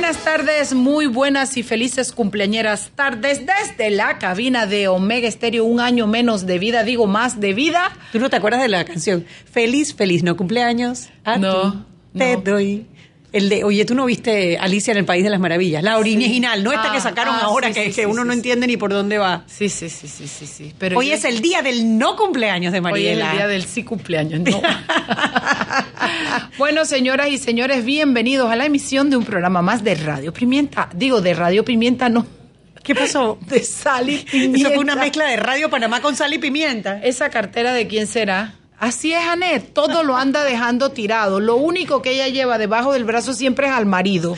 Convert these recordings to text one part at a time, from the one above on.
Buenas tardes, muy buenas y felices cumpleañeras tardes desde la cabina de Omega Estéreo, un año menos de vida, digo más de vida. ¿Tú no te acuerdas de la canción? Feliz, feliz, no cumpleaños. A No, ti te no. doy. El de, oye, tú no viste Alicia en el País de las Maravillas, la original, no esta Ah, que sacaron ah, ahora sí, que, sí, que uno no entiende ni por dónde va. Sí, sí, sí, sí, sí, sí. Pero Hoy yo- es el día del no cumpleaños de Hoy es Mariela. el día del sí cumpleaños, ¿no? bueno, señoras y señores, bienvenidos a la emisión de un programa más de Radio Pimienta. Digo, de Radio Pimienta, no. ¿Qué pasó? De sal y pimienta. Eso fue una mezcla de Radio Panamá con sal y pimienta. ¿Esa cartera de quién será? Así es, Anet, todo lo anda dejando tirado. Lo único que ella lleva debajo del brazo siempre es al marido.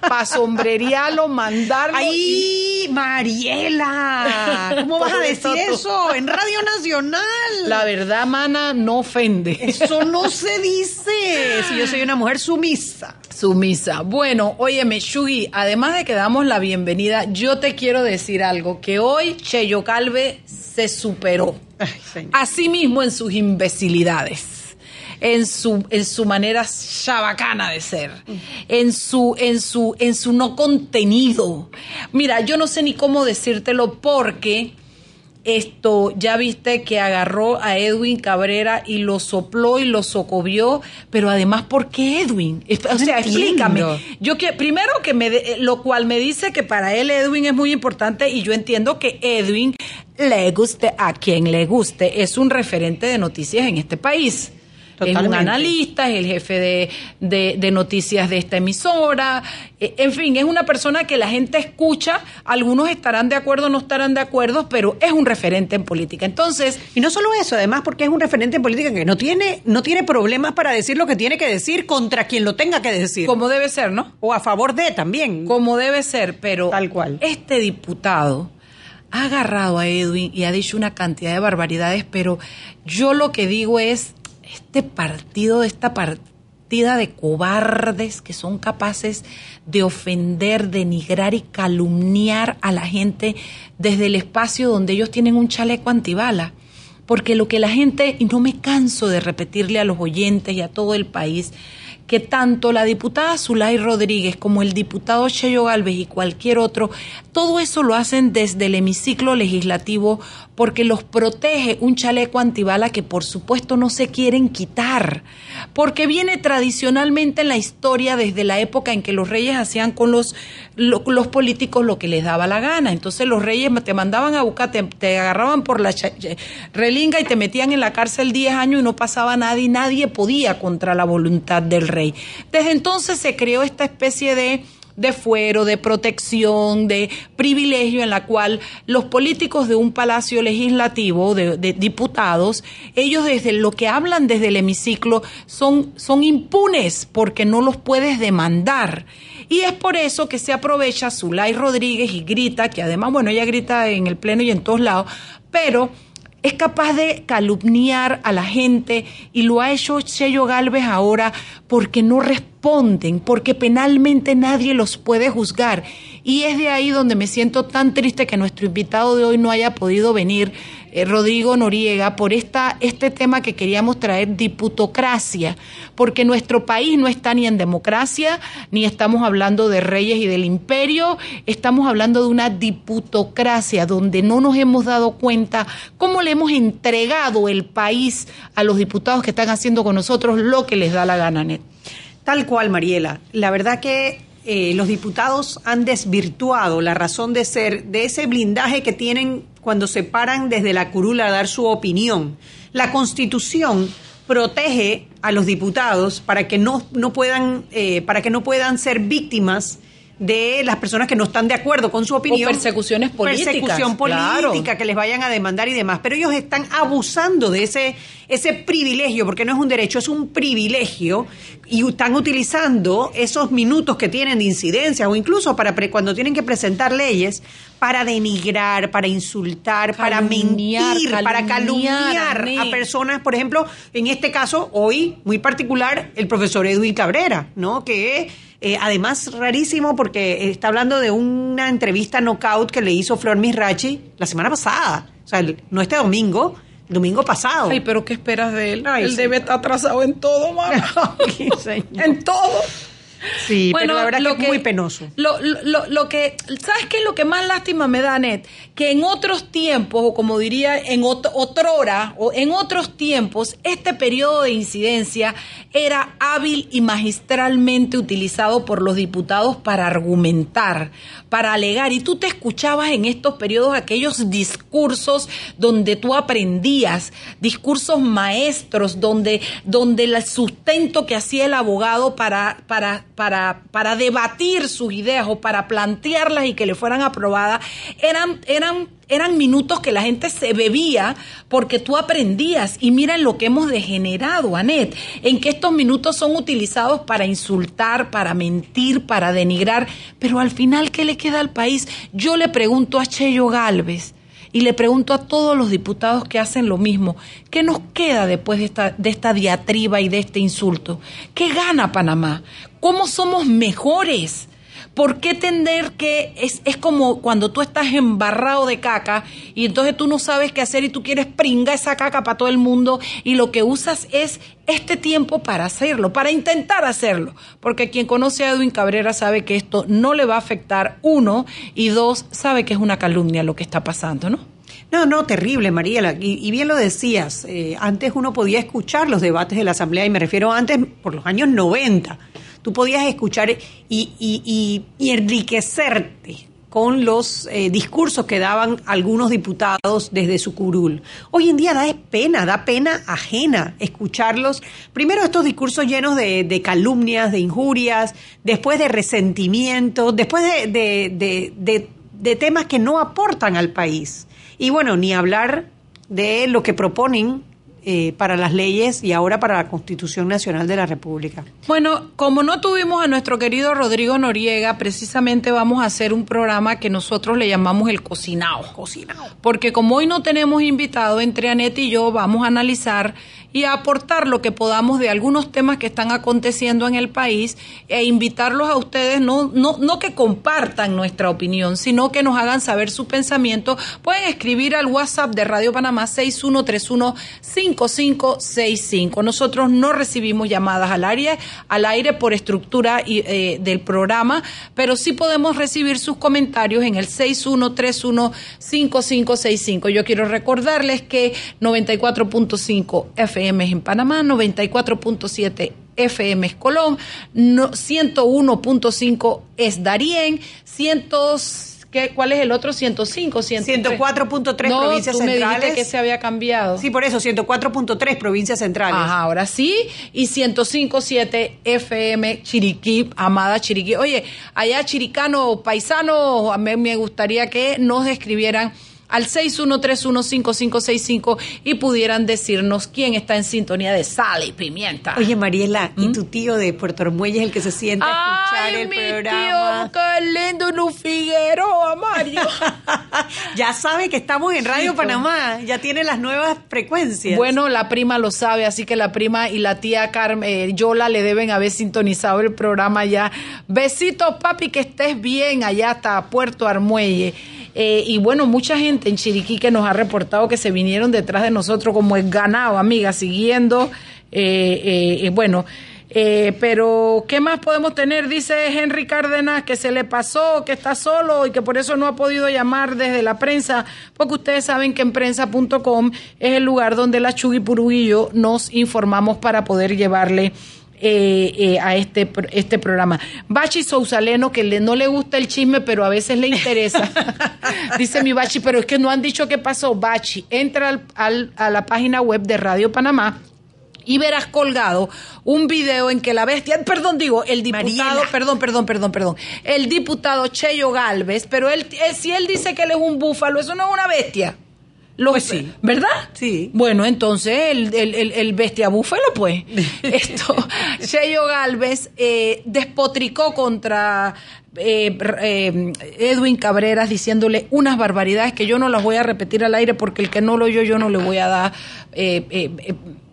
Para sombrerearlo, mandarlo. y- ¡Ay, Mariela! ¿Cómo vas a decir eso? En Radio Nacional. La verdad, mana, no ofende. Eso no se dice. Si yo soy una mujer sumisa. Sumisa. Bueno, óyeme, Shugi, además de que damos la bienvenida, yo te quiero decir algo, que hoy Cheyo Calve se superó. Ay, señor. Así mismo en sus imbecilidades. En su, en su manera chabacana de ser, en su, en su, en su no contenido. Mira, yo no sé ni cómo decírtelo porque esto, ya viste que agarró a Edwin Cabrera y lo sopló y lo socovió, pero además, ¿por qué Edwin? O sea, explícame. Yo que primero que me de- lo cual me dice que para él Edwin es muy importante y yo entiendo que Edwin le guste a quien le guste, es un referente de noticias en este país. Es un analista, es el jefe de, de- de noticias de esta emisora. Eh, En fin, es una persona que la gente escucha. Algunos estarán de acuerdo, no estarán de acuerdo, pero es un referente en política. Entonces, Y no solo eso, además porque es un referente en política que no tiene, no tiene problemas para decir lo que tiene que decir contra quien lo tenga que decir. como debe ser, ¿no? o a favor de también. como debe ser, pero Tal cual. este diputado ha agarrado a Edwin y ha dicho una cantidad de barbaridades, pero yo lo que digo es, este partido, esta partida de cobardes que son capaces de ofender, denigrar y calumniar a la gente desde el espacio donde ellos tienen un chaleco antibala. Porque lo que la gente, y no me canso de repetirle a los oyentes y a todo el país, que tanto la diputada Zulay Rodríguez como el diputado Cheyo Galvez y cualquier otro, todo eso lo hacen desde el hemiciclo legislativo porque los protege un chaleco antibala que por supuesto no se quieren quitar, porque viene tradicionalmente en la historia desde la época en que los reyes hacían con los, lo- los políticos lo que les daba la gana. Entonces los reyes te mandaban a buscar, te, agarraban por la cha- relinga y te metían en la cárcel 10 años y no pasaba nada y nadie podía contra la voluntad del rey. Desde entonces se creó esta especie de de fuero, de protección, de privilegio en la cual los políticos de un palacio legislativo, de, diputados, ellos desde lo que hablan desde el hemiciclo son, son impunes porque no los puedes demandar. Y es por eso que se aprovecha Zulay Rodríguez y grita, que además, bueno, ella grita en el pleno y en todos lados, pero es capaz de calumniar a la gente y lo ha hecho Cheyo Galvez ahora porque no responden, porque penalmente nadie los puede juzgar. Y es de ahí donde me siento tan triste que nuestro invitado de hoy no haya podido venir, eh, Rodrigo Noriega, por esta, este tema que queríamos traer, diputocracia, porque nuestro país no está ni en democracia, ni estamos hablando de reyes y del imperio, estamos hablando de una diputocracia donde no nos hemos dado cuenta cómo le hemos entregado el país a los diputados que están haciendo con nosotros lo que les da la gana, Net. Tal cual, Mariela. La verdad que eh, los diputados han desvirtuado la razón de ser de ese blindaje que tienen cuando se paran desde la curula a dar su opinión. La Constitución protege a los diputados para que no, no puedan, eh, para que no puedan ser víctimas de las personas que no están de acuerdo con su opinión. O persecuciones políticas. Persecución política, que les vayan a demandar y demás. Pero ellos están abusando de ese, ese privilegio, porque no es un derecho, es un privilegio, y están utilizando esos minutos que tienen de incidencia o incluso para cuando tienen que presentar leyes para denigrar, para insultar, para mentir, para calumniar a personas, por ejemplo, en este caso, hoy, muy particular, el profesor Edwin Cabrera, ¿no? Que eh, además, rarísimo porque está hablando de una entrevista knockout que le hizo Flor Misrachi la semana pasada. O sea, no este domingo, domingo pasado. Ay, pero ¿qué esperas de él? él debe estar atrasado en todo, mamá. en todo. Sí, bueno, pero la verdad lo que, es muy penoso. Lo, lo, lo, que, ¿sabes qué es lo que más lástima me da, Net? Que en otros tiempos, o como diría en otro, otrora, o en otros tiempos, este periodo de incidencia era hábil y magistralmente utilizado por los diputados para argumentar, para alegar. Y tú te escuchabas en estos periodos aquellos discursos donde tú aprendías, discursos maestros, donde, donde el sustento que hacía el abogado para, para para, para debatir sus ideas o para plantearlas y que le fueran aprobadas, eran, eran, eran minutos que la gente se bebía porque tú aprendías. Y miren lo que hemos degenerado, Anet, en que estos minutos son utilizados para insultar, para mentir, para denigrar. Pero al final, ¿qué le queda al país? Yo le pregunto a Cheyo Galvez, y le pregunto a todos los diputados que hacen lo mismo, ¿qué nos queda después de esta, de esta diatriba y de este insulto? ¿Qué gana Panamá? ¿Cómo somos mejores? ¿Por qué tender que es, es, como cuando tú estás embarrado de caca y entonces tú no sabes qué hacer y tú quieres pringar esa caca para todo el mundo y lo que usas es este tiempo para hacerlo, para intentar hacerlo? Porque quien conoce a Edwin Cabrera sabe que esto no le va a afectar, uno, y dos, sabe que es una calumnia lo que está pasando, ¿no? No, no, terrible, Mariela. Y, bien lo decías, eh, antes uno podía escuchar los debates de la Asamblea, y me refiero antes por los años 90 tú podías escuchar y, y, y, enriquecerte con los eh, discursos que daban algunos diputados desde su curul. Hoy en día da pena, da pena ajena escucharlos. Primero estos discursos llenos de, calumnias, de injurias, después de resentimiento, después de, de temas que no aportan al país. Y bueno, ni hablar de lo que proponen eh, para las leyes y ahora para la Constitución Nacional de la República. Bueno, como no tuvimos a nuestro querido Rodrigo Noriega, precisamente vamos a hacer un programa que nosotros le llamamos el cocinado. Cocinado. Porque como hoy no tenemos invitado, entre Anet y yo vamos a analizar y a aportar lo que podamos de algunos temas que están aconteciendo en el país e invitarlos a ustedes, no, no, no que compartan nuestra opinión, sino que nos hagan saber su pensamiento. Pueden escribir al WhatsApp de Radio Panamá 6131-5565. Nosotros no recibimos llamadas al aire, al aire por estructura eh, del programa, pero sí podemos recibir sus comentarios en el 6131-5565. Yo quiero recordarles que 94.5 FM FM en Panamá, 94.7 FM es Colón, 101.5 es Darién, 100 ¿Qué, ¿Cuál es el otro? 105, 104.3 provincias tú me dijiste que se había cambiado. Sí, por eso, 104.3 provincias centrales. Ajá, ahora sí. Y 105.7 FM Chiriquí, amada Chiriquí. Oye, allá chiricano, paisano, a mí me gustaría que nos escribieran al 61315565 y pudieran decirnos quién está en sintonía de sal y pimienta. Oye, Mariela, ¿y ¿Mm? tu tío de Puerto Armuelles es el que se sienta a escuchar el mi programa? Tío, qué lindo, Lu Figueroa, Mario. ya sabe que estamos en Radio Panamá, ya tiene las nuevas frecuencias. Bueno, la prima lo sabe, así que la prima y la tía Carmen, eh, Yola le deben haber sintonizado el programa ya. Besitos, papi, que estés bien allá hasta Puerto Armuelle. Eh, y bueno, mucha gente en Chiriquí que nos ha reportado que se vinieron detrás de nosotros como es ganado, amiga, siguiendo. Eh, eh, bueno, pero ¿qué más podemos tener? Dice Henry Cárdenas que se le pasó, que está solo y que por eso no ha podido llamar desde la prensa, porque ustedes saben que en prensa.com es el lugar donde la Chugui yo nos informamos para poder llevarle eh, eh, a este, este programa. Bachi Sousaleno, que le, no le gusta el chisme, pero a veces le interesa. Dice mi Bachi, pero es que no han dicho qué pasó. Bachi, entra al, a la página web de Radio Panamá y verás colgado un video en que la bestia, perdón, digo, el diputado, perdón, perdón, perdón, perdón, el diputado Cheyo Galvez, pero él, eh, si él dice que él es un búfalo, eso no es una bestia. Lo, pues sí. ¿Verdad? Sí. Bueno, entonces el, el, el, bestia búfalo, pues. Esto, Cheyo Galvez eh, despotricó contra eh, eh, Edwin Cabreras diciéndole unas barbaridades que yo no las voy a repetir al aire porque el que no lo oyó yo no le voy a dar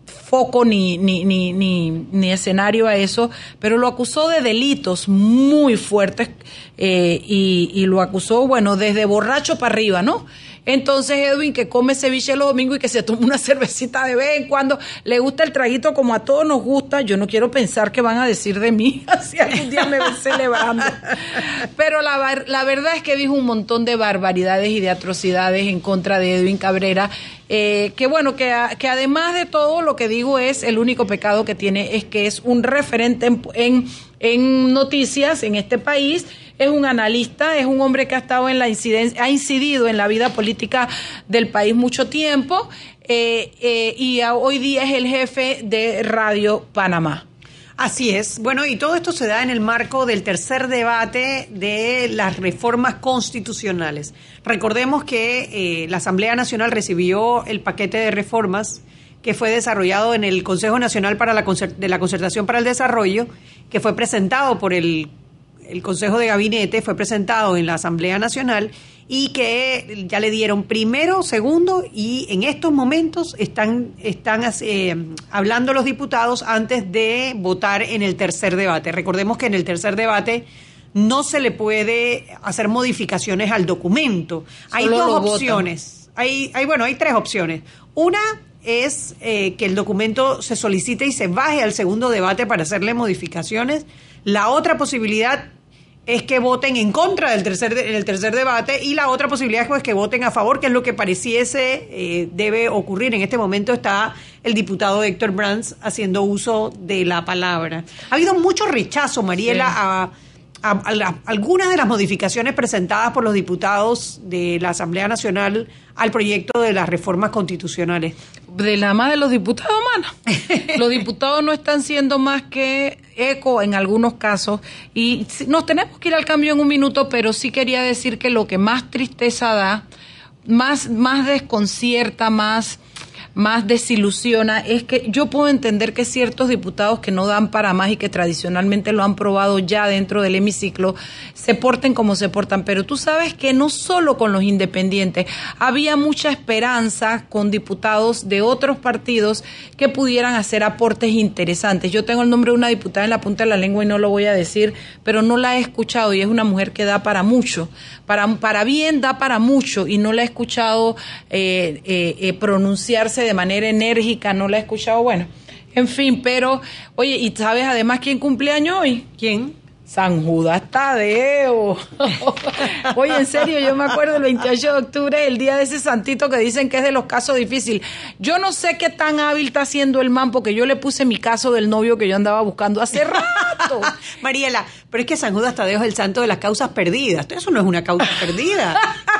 foco ni, ni, ni, ni, ni escenario a eso, pero lo acusó de delitos muy fuertes y, y lo acusó, bueno, desde borracho para arriba, ¿no? Entonces Edwin que come ceviche los domingos y que se toma una cervecita de vez en cuando, le gusta el traguito como a todos nos gusta, yo no quiero pensar que van a decir de mí si algún día me ven celebrando. Pero la, la verdad es que dijo un montón de barbaridades y de atrocidades en contra de Edwin Cabrera, eh, que bueno, que, además de todo lo que digo es el único pecado que tiene es que es un referente en, en noticias en este país es un analista, es un hombre que ha estado en la incidencia, ha incidido en la vida política del país mucho tiempo eh, eh, y hoy día es el jefe de Radio Panamá. Así es. Bueno, y todo esto se da en el marco del tercer debate de las reformas constitucionales. Recordemos que eh, la Asamblea Nacional recibió el paquete de reformas que fue desarrollado en el Consejo Nacional para la de la Concertación para el Desarrollo, que fue presentado por el el Consejo de Gabinete fue presentado en la Asamblea Nacional y que ya le dieron primero, segundo y en estos momentos están, están eh, hablando los diputados antes de votar en el tercer debate. Recordemos que en el tercer debate no se le puede hacer modificaciones al documento. hay dos opciones. Hay, hay, bueno, hay tres opciones. Una es eh, que el documento se solicite y se baje al segundo debate para hacerle modificaciones. La otra posibilidad es que voten en contra del tercer en el tercer debate y la otra posibilidad es pues, que voten a favor, que es lo que pareciese eh, debe ocurrir. En este momento está el diputado Héctor Brands haciendo uso de la palabra. Ha habido mucho rechazo, Mariela, a, algunas de las modificaciones presentadas por los diputados de la Asamblea Nacional al proyecto de las reformas constitucionales. De la más de los diputados, mana. los diputados no están siendo más que eco en algunos casos y nos tenemos que ir al cambio en un minuto, pero sí quería decir que lo que más tristeza da, más, más desconcierta, más más desilusiona es que yo puedo entender que ciertos diputados que no dan para más y que tradicionalmente lo han probado ya dentro del hemiciclo se porten como se portan, pero tú sabes que no solo con los independientes, había mucha esperanza con diputados de otros partidos que pudieran hacer aportes interesantes. Yo tengo el nombre de una diputada en la punta de la lengua y no lo voy a decir, pero no la he escuchado y es una mujer que da para mucho, para, para bien da para mucho y no la he escuchado eh, eh, eh pronunciarse de manera enérgica, no la he escuchado, bueno, en fin, pero, oye, ¿y sabes además quién cumpleaños hoy? ¿Quién? San Judas Tadeo. Oye, en serio, yo me acuerdo el 28 de octubre, el día de ese santito que dicen que es de los casos difíciles. Yo no sé qué tan hábil está haciendo el man, porque yo le puse mi caso del novio que yo andaba buscando hace rato. Mariela, pero es que San Judas Tadeo es el santo de las causas perdidas. Eso no es una causa perdida.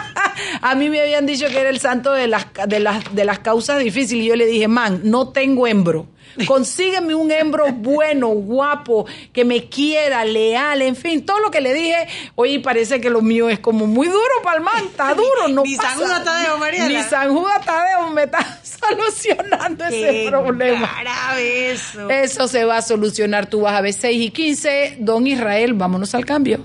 A mí me habían dicho que era el santo de las, de las, de las causas difíciles y yo le dije, man, no tengo hembro. Consígueme un hembro bueno, guapo, que me quiera, leal, en fin, todo lo que le dije. Oye, parece que lo mío es como muy duro para el man, está duro, no Ni San Judas Tadeo, María. Ni San Judas Tadeo me está solucionando ese problema. Eso. eso se va a solucionar. Tú vas a ver 6 y 15. Don Israel, vámonos al cambio.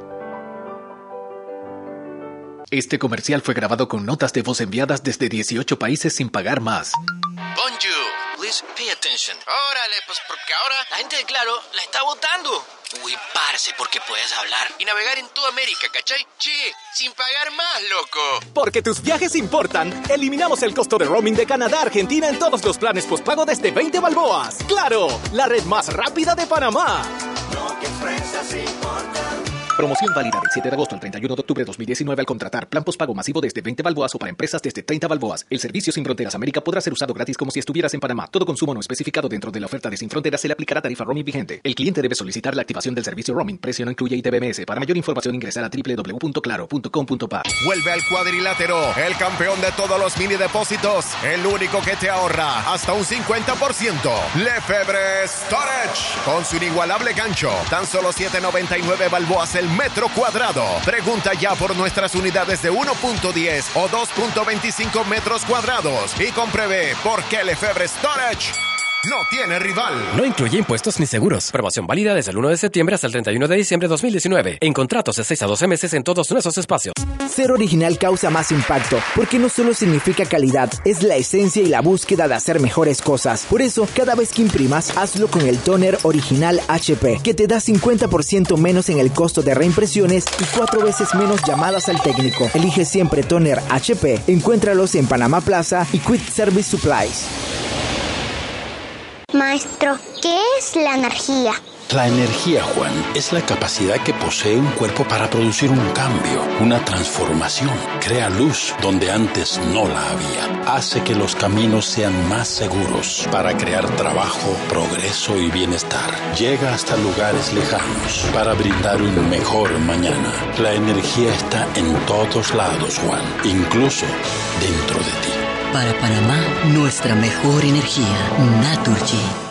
Este comercial fue grabado con notas de voz enviadas desde 18 países sin pagar más. Bonjour. please. Pay attention. Órale, pues porque ahora la gente de Claro la está votando. Uy, parce, porque puedes hablar y navegar en toda América, ¿cachai? Che, sin pagar más, loco. Porque tus viajes importan, eliminamos el costo de roaming de Canadá a Argentina en todos los planes postpago desde 20 balboas. ¡Claro! La red más rápida de Panamá. Promoción válida del 7 de agosto al 31 de octubre de 2019 al contratar plan postpago masivo desde 20 balboas o para empresas desde 30 balboas. El servicio Sin Fronteras América podrá ser usado gratis como si estuvieras en Panamá. Todo consumo no especificado dentro de la oferta de Sin Fronteras se le aplicará tarifa roaming vigente. El cliente debe solicitar la activación del servicio roaming. Precio no incluye ITBMS. Para mayor información ingresar a www.claro.com.pa. Vuelve al cuadrilátero, el campeón de todos los mini depósitos, el único que te ahorra hasta un 50%. Lefebvre Storage, con su inigualable gancho, tan solo 7.99 balboas el metro cuadrado. Pregunta ya por nuestras unidades de 1.10 o 2.25 metros cuadrados y compruebe por qué Lefebvre Storage no tiene rival. No incluye impuestos ni seguros. Promoción válida desde el 1 de septiembre hasta el 31 de diciembre de 2019. En contratos de 6 a 12 meses en todos nuestros espacios. Ser original causa más impacto, porque no solo significa calidad, es la esencia y la búsqueda de hacer mejores cosas. Por eso, cada vez que imprimas, hazlo con el toner original HP, que te da 50% menos en el costo de reimpresiones y cuatro veces menos llamadas al técnico. Elige siempre toner HP. Encuéntralos en Panamá Plaza y Quick Service Supplies. Maestro, ¿qué es la energía? La energía, Juan, es la capacidad que posee un cuerpo para producir un cambio, una transformación. Crea luz donde antes no la había. Hace que los caminos sean más seguros para crear trabajo, progreso y bienestar. Llega hasta lugares lejanos para brindar un mejor mañana. La energía está en todos lados, Juan, incluso dentro de ti. Para Panamá, nuestra mejor energía, Naturgy.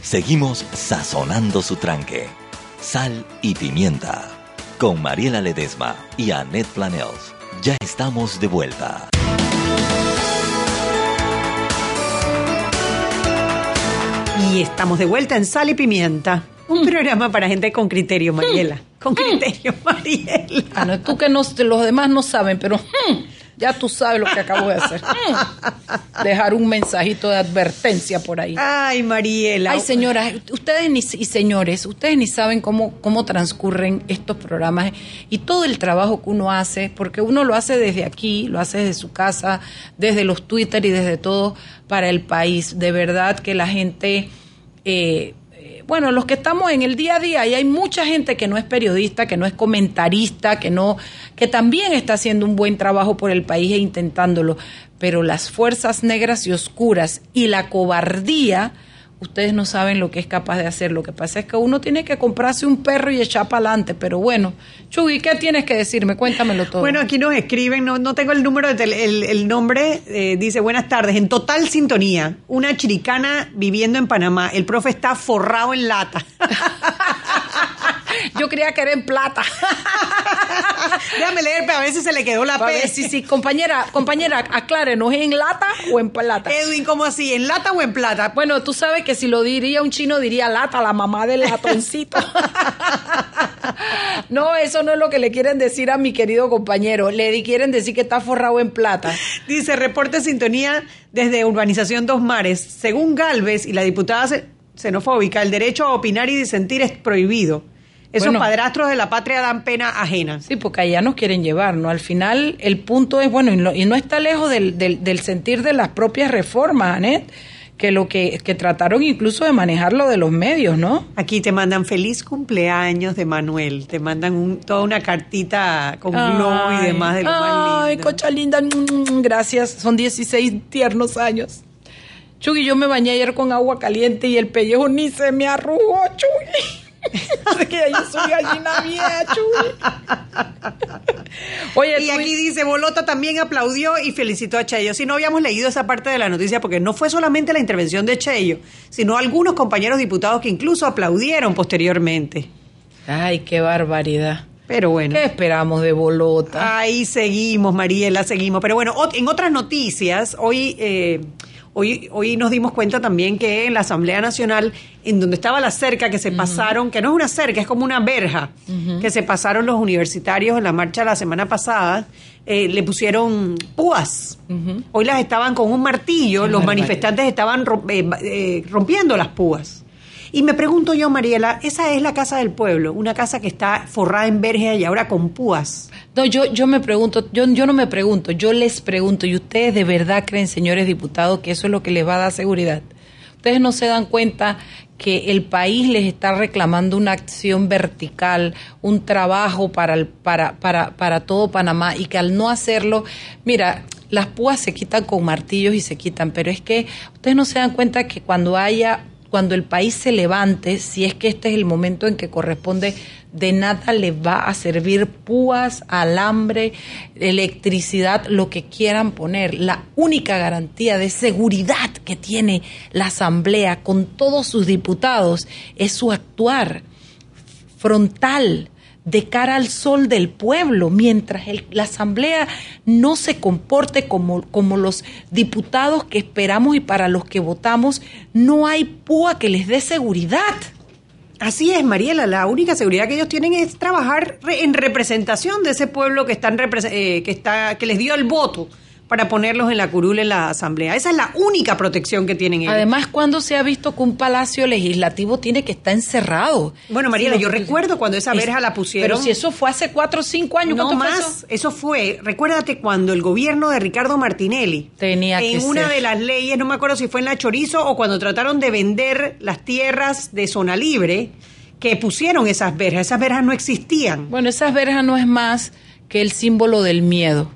Seguimos sazonando su tranque. Sal y pimienta. Con Mariela Ledesma y Annette Planels. Ya estamos de vuelta. Y estamos de vuelta en Sal y Pimienta. Un programa para gente con criterio, Mariela. Con criterio, Mariela. Ah, no, tú que no, los demás no saben, pero ya tú sabes lo que acabo de hacer. Dejar un mensajito de advertencia por ahí. Ay, Mariela. Ay, señoras, ustedes ni, y señores, ustedes ni saben cómo, cómo transcurren estos programas y todo el trabajo que uno hace, porque uno lo hace desde aquí, lo hace desde su casa, desde los Twitter y desde todo para el país. De verdad que la gente... Eh, bueno, los que estamos en el día a día, y hay mucha gente que no es periodista, que no es comentarista, que no, que también está haciendo un buen trabajo por el país e intentándolo, pero las fuerzas negras y oscuras y la cobardía, ustedes no saben lo que es capaz de hacer. Lo que pasa es que uno tiene que comprarse un perro y echar para adelante. Pero bueno, Chugui, ¿qué tienes que decirme? Cuéntamelo todo. Bueno, aquí nos escriben, no, no tengo el número, de el, el, nombre, eh, dice, buenas tardes, en total sintonía, una chiricana viviendo en Panamá. El profe está forrado en lata. Yo creía que era en plata. Déjame leer, pero a veces se le quedó la P. Sí, sí, compañera, compañera, aclárenos, ¿es en lata o en plata? Edwin, ¿cómo así? ¿En lata o en plata? Bueno, tú sabes que si lo diría un chino, diría lata, la mamá del latoncito. no, eso no es lo que le quieren decir a mi querido compañero. Le quieren decir que está forrado en plata. Dice, reporte sintonía desde Urbanización Dos Mares. Según Galvez y la diputada xenofóbica, el derecho a opinar y disentir es prohibido. Esos padrastros de la patria dan pena ajena. Sí, porque allá nos quieren llevar, ¿no? Al final el punto es, bueno, y no, está lejos del, del, sentir de las propias reformas, Anet, que lo que, que trataron incluso de manejarlo de los medios, ¿no? Aquí te mandan feliz cumpleaños de Manuel, te mandan un, toda una cartita con globo y demás de lo ay, más Ay, cocha linda, mm, gracias, son 16 tiernos años. Chugui, yo me bañé ayer con agua caliente y el pellejo ni se me arrugó, Chugui. que yo soy gallina vieja, Oye, y aquí dice, Bolota también aplaudió y felicitó a Cheyo. Si no habíamos leído esa parte de la noticia, porque no fue solamente la intervención de Cheyo, sino algunos compañeros diputados que incluso aplaudieron posteriormente. Ay, qué barbaridad. Pero bueno. ¿Qué esperamos de Bolota? Ahí seguimos, Mariela, seguimos. Pero bueno, en otras noticias, hoy, eh, hoy, hoy nos dimos cuenta también que en la Asamblea Nacional, en donde estaba la cerca que se pasaron, que no es una cerca, es como una verja, que se pasaron los universitarios en la marcha la semana pasada, eh, le pusieron púas. Hoy las estaban con un martillo, los manifestantes estaban eh, rompiendo las púas. Y me pregunto yo, Mariela, esa es la casa del pueblo, una casa que está forrada en verja y ahora con púas. No, yo, yo me pregunto, yo, yo no me pregunto, yo les pregunto, ¿y ustedes de verdad creen, señores diputados, que eso es lo que les va a dar seguridad? Ustedes no se dan cuenta que el país les está reclamando una acción vertical, un trabajo para, el, para, para, para todo Panamá y que al no hacerlo, mira, las púas se quitan con martillos y se quitan, pero es que ustedes no se dan cuenta que cuando haya cuando el país se levante, si es que este es el momento en que corresponde, de nada le va a servir púas, alambre, electricidad, lo que quieran poner. La única garantía de seguridad que tiene la Asamblea con todos sus diputados es su actuar frontal, de cara al sol del pueblo, mientras la Asamblea no se comporte como, como los diputados que esperamos y para los que votamos, no hay púa que les dé seguridad. Así es, Mariela, la única seguridad que ellos tienen es trabajar en representación de ese pueblo que, están, eh, que, está, que les dio el voto para ponerlos en la curul en la asamblea. Esa es la única protección que tienen ellos. Además, cuando se ha visto que un palacio legislativo tiene que estar encerrado? Bueno, Mariela, yo recuerdo cuando esa verja la pusieron. Pero si eso fue hace cuatro o cinco años, no más. Eso? fue, recuérdate cuando el gobierno de Ricardo Martinelli tenía en una de las leyes, no me acuerdo si fue en la Chorizo o cuando trataron de vender las tierras de zona libre, que pusieron esas verjas. Esas verjas no existían. Bueno, esas verjas no es más que el símbolo del miedo.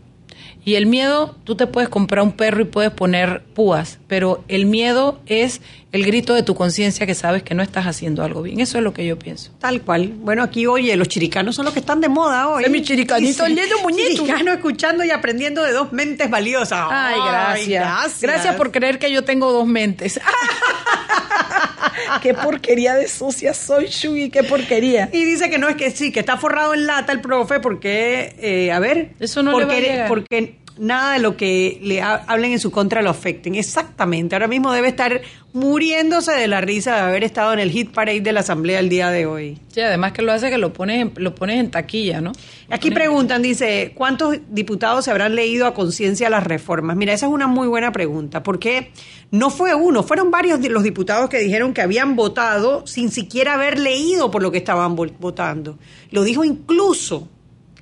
Y el miedo, tú te puedes comprar un perro y puedes poner púas, pero el miedo es el grito de tu conciencia que sabes que no estás haciendo algo bien. Eso es lo que yo pienso. Tal cual. Bueno, aquí, oye, los chiricanos son los que están de moda hoy. Es mi chiricanito, el dedo muñeco. Chiricano escuchando y aprendiendo de dos mentes valiosas. Ay, gracias. gracias. Gracias por creer que yo tengo dos mentes. qué porquería de sucia soy, Shugi, qué porquería. Y dice que no es que sí, que está forrado en lata el profe porque, eh, a ver, eso no porque, le va a porque nada de lo que le hablen en su contra lo afecten. Exactamente. Ahora mismo debe estar muriéndose de la risa de haber estado en el hit parade de la Asamblea el día de hoy. Sí, además que lo hace que lo pones en, lo pones en taquilla, ¿no? Aquí preguntan, dice, ¿cuántos diputados se habrán leído a conciencia las reformas? Mira, esa es una muy buena pregunta, porque no fue uno, fueron varios de los diputados que dijeron que habían votado sin siquiera haber leído por lo que estaban votando. Lo dijo incluso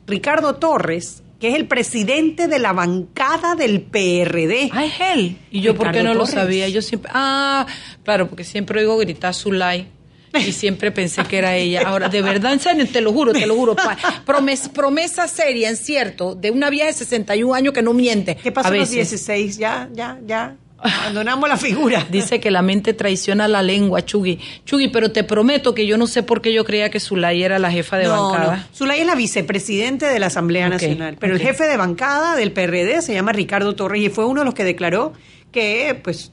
Ricardo Torres que es el presidente de la bancada del PRD. Ah, es él. ¿Y yo por qué no lo sabía? Yo siempre. Ah, claro, porque siempre oigo gritar su like. Y siempre pensé que era ella. Ahora, de verdad, en serio, te lo juro, te lo juro. promesa seria, en cierto, de una vieja de 61 años que no miente. ¿Qué pasó a, los 16? Ya, ya, ya. Abandonamos la figura. Dice que la mente traiciona la lengua, Chugui. Chugui, pero te prometo que yo no sé por qué yo creía que Zulay era la jefa de bancada. No. Zulay es la vicepresidente de la Asamblea Nacional, pero el jefe de bancada del PRD se llama Ricardo Torres y fue uno de los que declaró que pues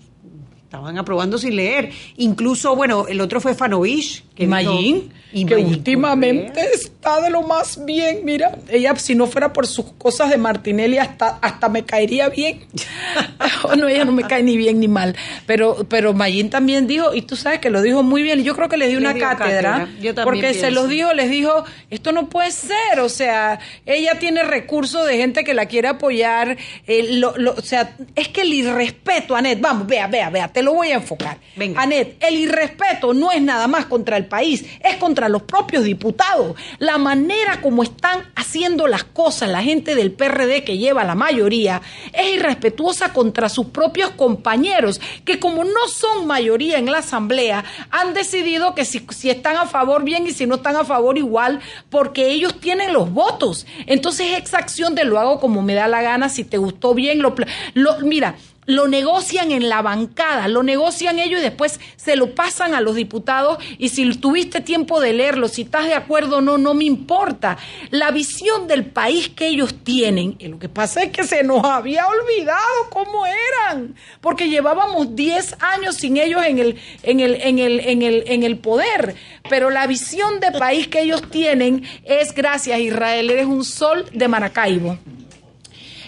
estaban aprobando sin leer. Incluso, bueno, el otro fue Fanovich. Que Mayín, que últimamente está de lo más bien. Mira, ella, si no fuera por sus cosas de Martinelli, hasta, hasta me caería bien. no, ella no me cae ni bien ni mal. Pero, pero Mayín también dijo, y tú sabes que lo dijo muy bien. Yo creo que le dio una cátedra. porque se los dijo, les dijo, esto no puede ser. O sea, ella tiene recursos de gente que la quiere apoyar. Eh, o sea, es que el irrespeto, Anet, vamos, vea, vea, vea te lo voy a enfocar. Venga. Anet, el irrespeto no es nada más contra el país, es contra los propios diputados. La manera como están haciendo las cosas la gente del PRD que lleva la mayoría es irrespetuosa contra sus propios compañeros, que como no son mayoría en la Asamblea, han decidido que si, si están a favor bien y si no están a favor igual, porque ellos tienen los votos. Entonces esa acción de lo hago como me da la gana, si te gustó bien, lo, lo mira, lo negocian en la bancada, lo negocian ellos y después se lo pasan a los diputados y si tuviste tiempo de leerlo, si estás de acuerdo o no, no me importa. La visión del país que ellos tienen, y lo que pasa es que se nos había olvidado cómo eran, porque llevábamos 10 años sin ellos en el, en el, en el, en el, en el poder, pero la visión de país que ellos tienen es gracias Israel, eres un sol de Maracaibo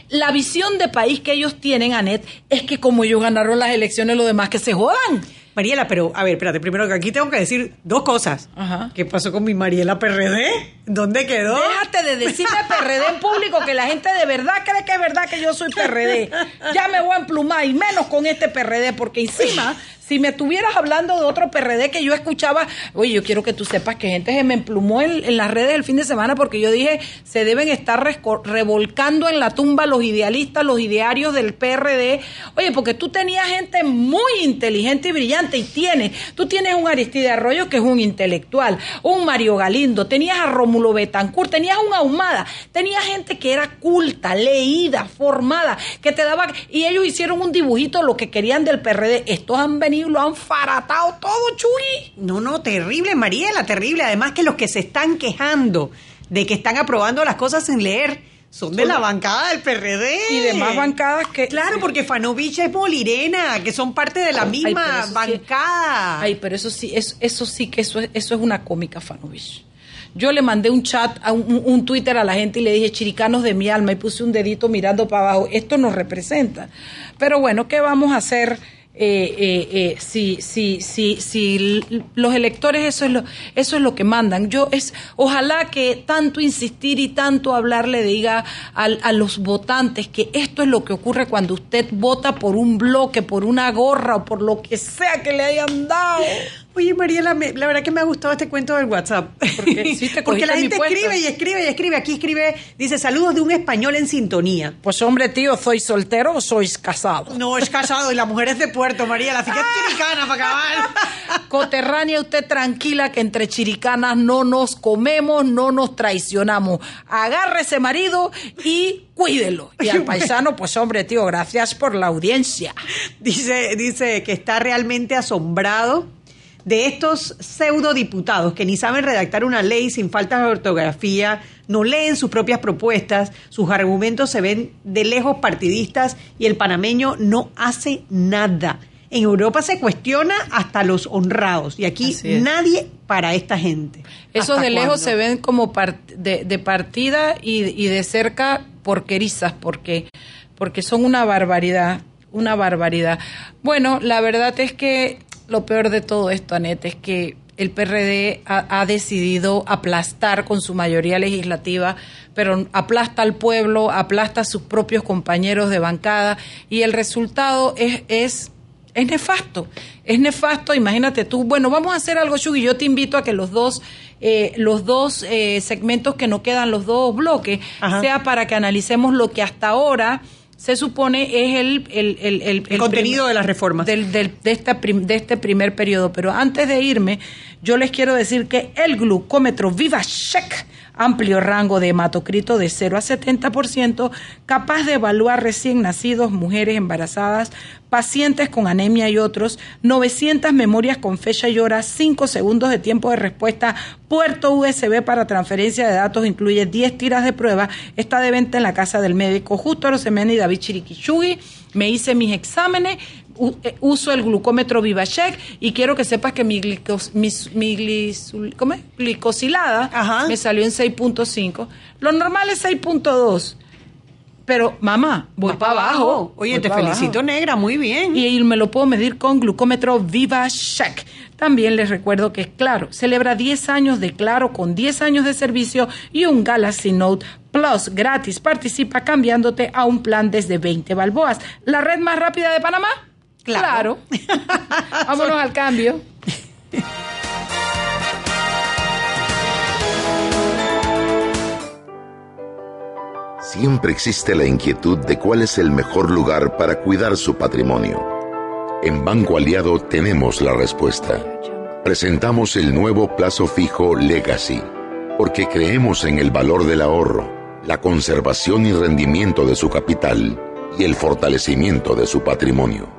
la visión de país que ellos tienen, Anet, es que como ellos ganaron las elecciones, los demás que se jodan. Mariela, pero a ver, espérate, primero que aquí tengo que decir dos cosas. ¿Qué pasó con mi Mariela PRD? ¿Dónde quedó? Déjate de decirme PRD en público, que la gente de verdad cree que es verdad que yo soy PRD. Ya me voy a emplumar, y menos con este PRD, porque encima si me estuvieras hablando de otro PRD que yo escuchaba, oye, yo quiero que tú sepas que gente se me emplumó en, las redes el fin de semana porque yo dije, se deben estar revolcando en la tumba los idealistas, los idearios del PRD. Oye, porque tú tenías gente muy inteligente y brillante y tienes, tú tienes un Aristide Arroyo que es un intelectual, un Mario Galindo, tenías a Rómulo Betancourt, tenías un Ahumada, tenías gente que era culta, leída, formada, que te daba, y ellos hicieron un dibujito lo que querían del PRD. Estos han venido lo han faratado todo, Chuy. No, no, terrible, Mariela, terrible. Además que los que se están quejando de que están aprobando las cosas sin leer son de la bancada del PRD. Y de más bancadas que... Claro, porque Fanovich es Molirena, que son parte de la misma bancada. ay, pero eso sí, eso, eso sí que eso es, eso es una cómica, Fanovich. Yo le mandé un chat, a un, un, Twitter a la gente y le dije, chiricanos de mi alma, y puse un dedito mirando para abajo. Esto nos representa. Pero bueno, ¿qué vamos a hacer? Eh, eh, eh, si, si, si, si los electores eso es lo, eso es lo que mandan. Yo es, ojalá que tanto insistir y tanto hablar le diga a, a los votantes que esto es lo que ocurre cuando usted vota por un bloque, por una gorra o por lo que sea que le hayan dado. Oye, Mariela, la verdad que me ha gustado este cuento del WhatsApp. Porque, la gente escribe y escribe y escribe. Aquí escribe, dice, saludos de un español en sintonía. Pues hombre, tío, ¿sois soltero o sois casado? No, es casado y la mujer es de Puerto, Mariela, así que es chiricana para acabar. Coterránea, usted tranquila que entre chiricanas no nos comemos, no nos traicionamos. Agarre ese marido y cuídelo. Y al paisano, pues hombre, tío, gracias por la audiencia. Dice, dice que está realmente asombrado de estos pseudodiputados que ni saben redactar una ley sin falta de ortografía, no leen sus propias propuestas, sus argumentos se ven de lejos partidistas y el panameño no hace nada. En Europa se cuestiona hasta los honrados y aquí nadie para esta gente. Esos de lejos se ven como de, partida y, de cerca porquerizas porque, porque son una barbaridad, una barbaridad. Bueno, la verdad es que lo peor de todo esto, Anet, es que el PRD ha, decidido aplastar con su mayoría legislativa, pero aplasta al pueblo, aplasta a sus propios compañeros de bancada y el resultado es, es, es nefasto. Es nefasto, imagínate tú, bueno, vamos a hacer algo, y yo te invito a que los dos, eh, los dos eh, segmentos que no quedan, los dos bloques, sea para que analicemos lo que hasta ahora se supone es el, el, el, contenido de las reformas. Del, del, de, esta de este primer periodo. Pero antes de irme, yo les quiero decir que el glucómetro VivaCheck amplio rango de hematocrito de 0 a 70%, capaz de evaluar recién nacidos, mujeres embarazadas, pacientes con anemia y otros, 900 memorias con fecha y hora, 5 segundos de tiempo de respuesta, puerto USB para transferencia de datos, incluye 10 tiras de prueba, está de venta en la casa del médico Justo Arosemena y David Chiriquichugui, me hice mis exámenes, uso el glucómetro VivaCheck y quiero que sepas que mi, glicos, mi, glicosilada me salió en 6.5. Lo normal es 6.2. Pero, mamá, voy para abajo. Oye, te felicito, negra, muy bien. Y, me lo puedo medir con glucómetro VivaCheck. También les recuerdo que, Claro, celebra 10 años de Claro con 10 años de servicio y un Galaxy Note Plus gratis. Participa cambiándote a un plan desde 20 balboas. ¿La red más rápida de Panamá? Claro. Vámonos al cambio. Siempre existe la inquietud de cuál es el mejor lugar para cuidar su patrimonio. En Banco Aliado tenemos la respuesta. Presentamos el nuevo plazo fijo Legacy, porque creemos en el valor del ahorro, la conservación y rendimiento de su capital y el fortalecimiento de su patrimonio.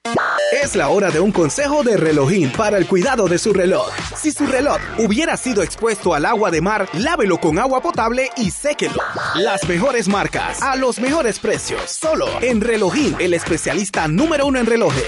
Es la hora de un consejo de relojín para el cuidado de su reloj. Si su reloj hubiera sido expuesto al agua de mar, lávelo con agua potable y séquelo. Las mejores marcas, a los mejores precios. Solo en Relojín, el especialista número uno en relojes.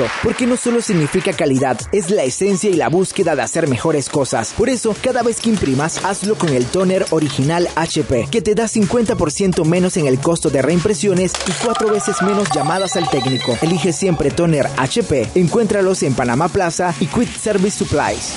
porque no solo significa calidad, es la esencia y la búsqueda de hacer mejores cosas. Por eso, cada vez que imprimas, hazlo con el toner original HP, que te da 50% menos en el costo de reimpresiones y cuatro veces menos llamadas al técnico. Elige siempre toner HP. Encuéntralos en Panamá Plaza y Quick Service Supplies.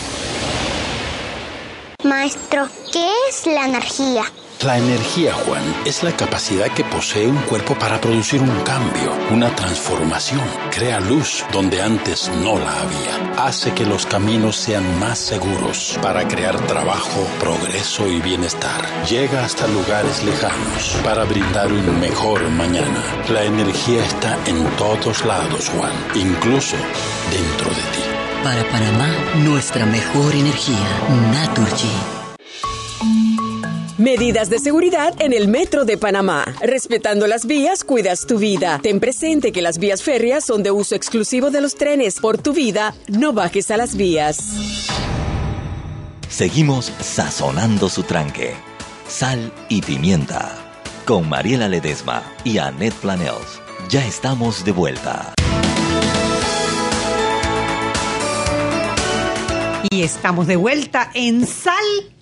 Maestro, ¿qué es la energía? La energía, Juan, es la capacidad que posee un cuerpo para producir un cambio, una transformación. Crea luz donde antes no la había. Hace que los caminos sean más seguros para crear trabajo, progreso y bienestar. Llega hasta lugares lejanos para brindar un mejor mañana. La energía está en todos lados, Juan, incluso dentro de ti. Para Panamá, nuestra mejor energía, Naturgy. Medidas de seguridad en el Metro de Panamá. Respetando las vías, cuidas tu vida. Ten presente que las vías férreas son de uso exclusivo de los trenes. Por tu vida, no bajes a las vías. Seguimos sazonando su tranque. Sal y pimienta. Con Mariela Ledesma y Annette Planels. Ya estamos de vuelta. Y estamos de vuelta en Sal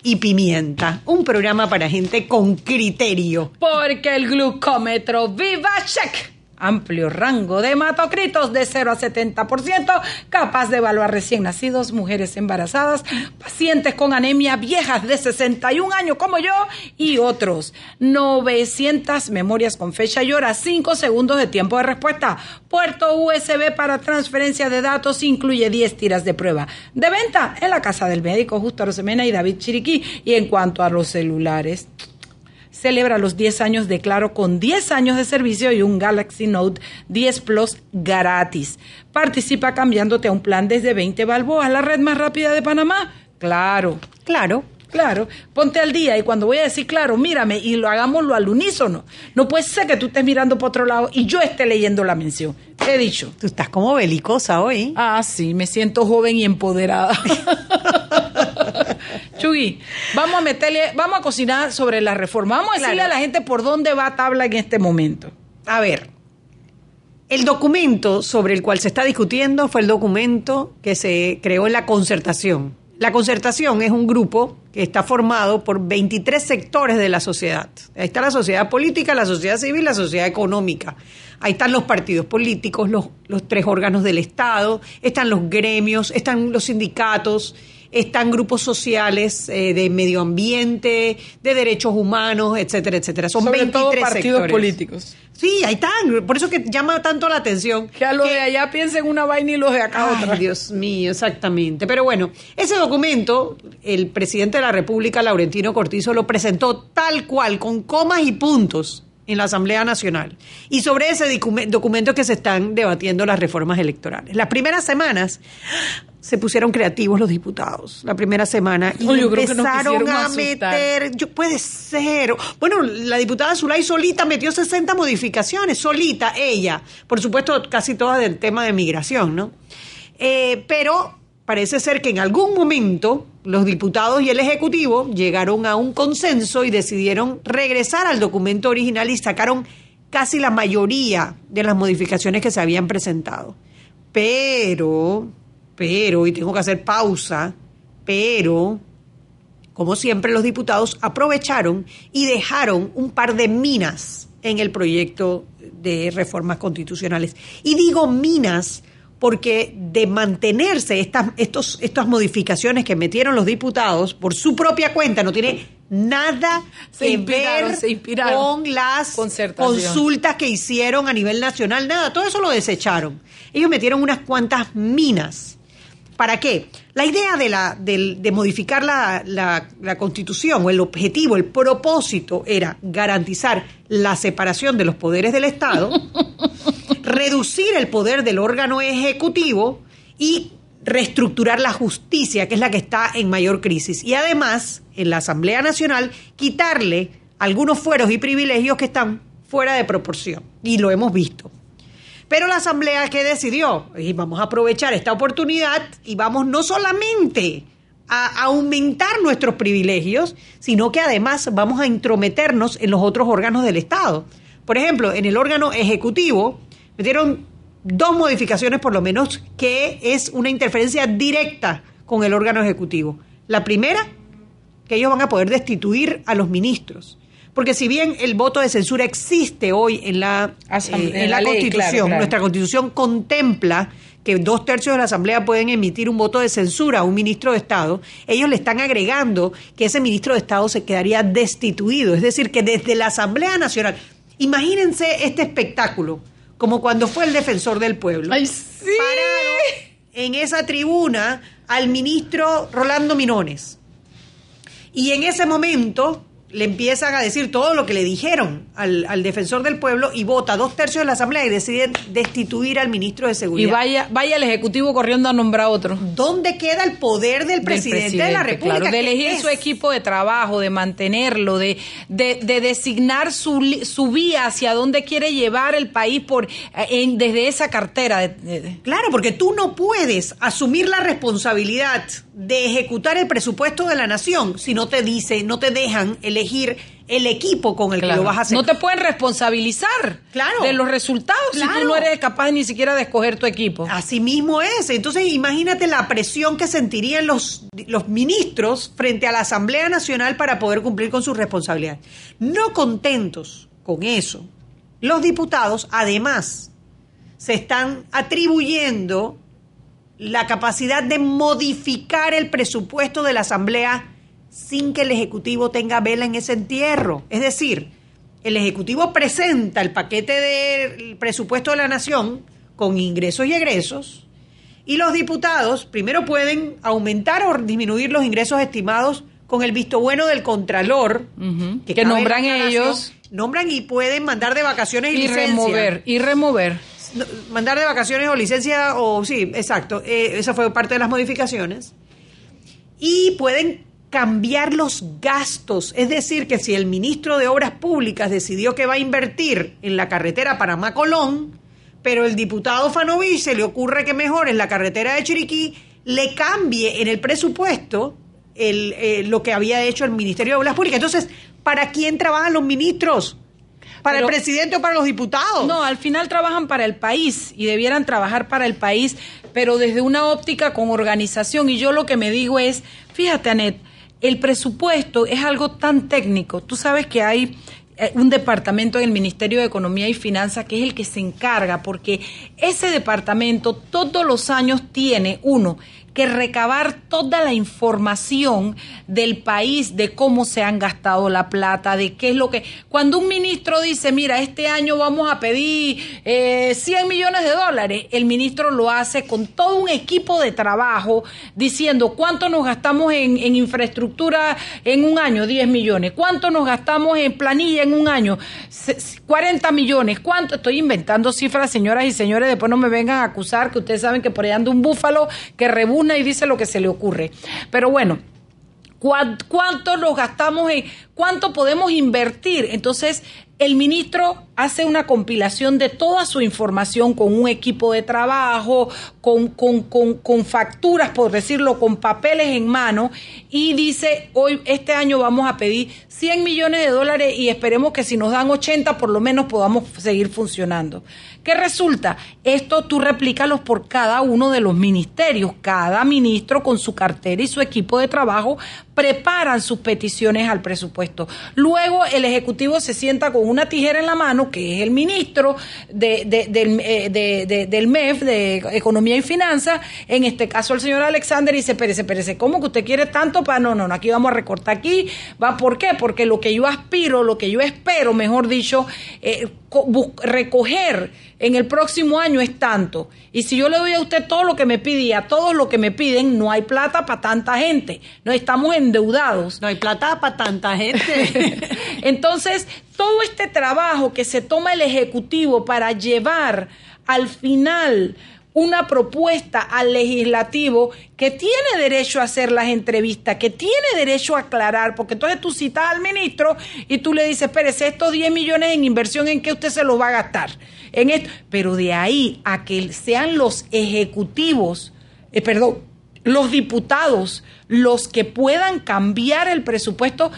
y Pimienta, un programa para gente con criterio. Porque el glucómetro Viva Check. Amplio rango de hematocritos de 0 a 70%, capaz de evaluar recién nacidos, mujeres embarazadas, pacientes con anemia, viejas de 61 años como yo y otros. 900 memorias con fecha y hora, 5 segundos de tiempo de respuesta. Puerto USB para transferencia de datos, incluye 10 tiras de prueba. De venta en la casa del médico Justo Rosemena y David Chiriquí. Y en cuanto a los celulares, celebra los 10 años de Claro con 10 años de servicio y un Galaxy Note 10 Plus gratis. Participa cambiándote a un plan desde 20 balboas, la red más rápida de Panamá. Claro. Claro. Claro, ponte al día y cuando voy a decir claro, mírame y lo hagámoslo al unísono. No puede ser que tú estés mirando por otro lado y yo esté leyendo la mención. He dicho. Tú estás como belicosa hoy. Ah, sí, me siento joven y empoderada. Chugui, vamos a meterle, vamos a cocinar sobre la reforma. Vamos a decirle Claro. a la gente por dónde va tabla en este momento. A ver, el documento sobre el cual se está discutiendo fue el documento que se creó en la concertación. La concertación es un grupo que está formado por 23 sectores de la sociedad. Ahí está la sociedad política, la sociedad civil, la sociedad económica. Ahí están los partidos políticos, los, los tres órganos del Estado, están los gremios, están los sindicatos, están grupos sociales eh, de medio ambiente, de derechos humanos, etcétera, etcétera. Son Sobre 23 todo partidos sectores. políticos. Sí, ahí están. Por eso que llama tanto la atención. Que a los de allá piensen una vaina y los de acá Ay, otra. Dios mío, exactamente. Pero bueno, ese documento, el presidente de la República, Laurentino Cortizo, lo presentó tal cual, con comas y puntos en la Asamblea Nacional. Y sobre ese docume- documento que se están debatiendo las reformas electorales. Las primeras semanas se pusieron creativos los diputados la primera semana y No, yo creo que nos empezaron a asustar. meter, yo, puede ser. Bueno, la diputada Zulay solita metió 60 modificaciones, solita, ella. Por supuesto, casi todas del tema de migración, ¿no? Eh, pero parece ser que en algún momento los diputados y el Ejecutivo llegaron a un consenso y decidieron regresar al documento original y sacaron casi la mayoría de las modificaciones que se habían presentado. Pero, pero, y tengo que hacer pausa, pero, como siempre, los diputados aprovecharon y dejaron un par de minas en el proyecto de reformas constitucionales. Y digo minas porque de mantenerse estas, estos, estas modificaciones que metieron los diputados por su propia cuenta, no tiene nada Se que ver se con las consultas que hicieron a nivel nacional, nada, todo eso lo desecharon. Ellos metieron unas cuantas minas. ¿Para qué? La idea de, la, del- de modificar la, la- la constitución o el objetivo, el propósito era garantizar la separación de los poderes del Estado, reducir el poder del órgano ejecutivo y reestructurar la justicia, que es la que está en mayor crisis. Y además, en la Asamblea Nacional, quitarle algunos fueros y privilegios que están fuera de proporción. Y lo hemos visto. Pero la Asamblea que decidió, y vamos a aprovechar esta oportunidad y vamos no solamente a aumentar nuestros privilegios, sino que además vamos a intrometernos en los otros órganos del Estado. Por ejemplo, en el órgano ejecutivo metieron dos modificaciones por lo menos que es una interferencia directa con el órgano ejecutivo. La primera, que ellos van a poder destituir a los ministros. Porque si bien el voto de censura existe hoy en la, Asamble- eh, en la, la ley, Constitución, claro, claro. nuestra Constitución contempla que dos tercios de la Asamblea pueden emitir un voto de censura a un ministro de Estado, ellos le están agregando que ese ministro de Estado se quedaría destituido. Es decir, que desde la Asamblea Nacional, imagínense este espectáculo, como cuando fue el defensor del pueblo. Parado en esa tribuna al ministro Rolando Minones. Y en ese momento le empiezan a decir todo lo que le dijeron al, al defensor del pueblo y vota dos tercios de la asamblea y deciden destituir al ministro de Y seguridad. vaya, vaya el Ejecutivo corriendo a nombrar otro. ¿Dónde queda el poder del Del presidente, de la República? claro, de ¿Qué elegir es? su equipo de trabajo, de mantenerlo, de, de, de designar su, su vía hacia dónde quiere llevar el país por eh, en- desde esa cartera. Claro, porque tú no puedes asumir la responsabilidad de ejecutar el presupuesto de la nación si no te dice, no te dejan elegir el equipo con el que lo vas a hacer. No te pueden responsabilizar Claro. de los resultados si tú no eres capaz ni siquiera de escoger tu equipo. Así mismo es. Entonces, imagínate la presión que sentirían los, los ministros frente a la Asamblea Nacional para poder cumplir con sus responsabilidades. No contentos con eso, los diputados, además, se están atribuyendo la capacidad de modificar el presupuesto de la Asamblea sin que el Ejecutivo tenga vela en ese entierro. Es decir, el Ejecutivo presenta el paquete del presupuesto de la Nación con ingresos y egresos y los diputados primero pueden aumentar o disminuir los ingresos estimados con el visto bueno del Contralor, que nombran ellos. Nombran y pueden mandar de vacaciones y, Y licencia. remover, y remover. Mandar de vacaciones o licencia o sí, exacto. Eh, esa fue parte de las modificaciones. Y pueden cambiar los gastos, es decir, que si el ministro de Obras Públicas decidió que va a invertir en la carretera Panamá-Colón, pero el diputado Fanovich se le ocurre que mejor en la carretera de Chiriquí le cambie en el presupuesto el, eh, lo que había hecho el Ministerio de Obras Públicas. Entonces, ¿para quién trabajan los ministros? ¿Para Pero- el presidente o para los diputados? No, al final trabajan para el país y debieran trabajar para el país, pero desde una óptica con organización. Y yo lo que me digo es, fíjate, Anet, el presupuesto es algo tan técnico. Tú sabes que hay eh, un departamento en el Ministerio de Economía y Finanzas que es el que se encarga, porque ese departamento todos los años tiene, uno, que recabar toda la información del país de cómo se han gastado la plata, de qué es lo que... Cuando un ministro dice, mira, este año vamos a pedir eh, 100 millones de dólares, el ministro lo hace con todo un equipo de trabajo diciendo cuánto nos gastamos en, infraestructura en un año, 10 millones, cuánto nos gastamos en planilla en un año, Se- 40 millones, cuánto... Estoy inventando cifras, señoras y señores, después no me vengan a acusar que ustedes saben que por ahí anda un búfalo que rebula y dice lo que se le ocurre. Pero bueno, ¿cuán- ¿cuánto nos gastamos en, cuánto podemos invertir? Entonces, el ministro hace una compilación de toda su información con un equipo de trabajo, con, con- con- con facturas, por decirlo, con papeles en mano, y dice, hoy, este año vamos a pedir 100 millones de dólares y esperemos que si nos dan 80, por lo menos podamos seguir funcionando. ¿Qué resulta? Esto tú replícalos por cada uno de los ministerios. Cada ministro con su cartera y su equipo de trabajo preparan sus peticiones al presupuesto. Luego el Ejecutivo se sienta con una tijera en la mano, que es el ministro de- de- del, eh, de- de- del MEF, de Economía y Finanzas, en este caso el señor Alexander, y dice, perece, perece, ¿cómo que usted quiere tanto para... No, no, no, aquí vamos a recortar aquí. ¿Va por qué? Porque lo que yo aspiro, lo que yo espero, mejor dicho, eh, recoger en el próximo año es tanto. Y si yo le doy a usted todo lo que me pide y a todos lo que me piden, no hay plata para tanta gente. No estamos endeudados. No hay plata para tanta gente. Entonces, todo este trabajo que se toma el Ejecutivo para llevar al final una propuesta al legislativo que tiene derecho a hacer las entrevistas, que tiene derecho a aclarar, porque entonces tú citas al ministro y tú le dices, espérese, estos 10 millones en inversión, ¿en qué usted se los va a gastar? En esto. Pero de ahí a que sean los ejecutivos, eh, perdón, los diputados los que puedan cambiar el presupuesto,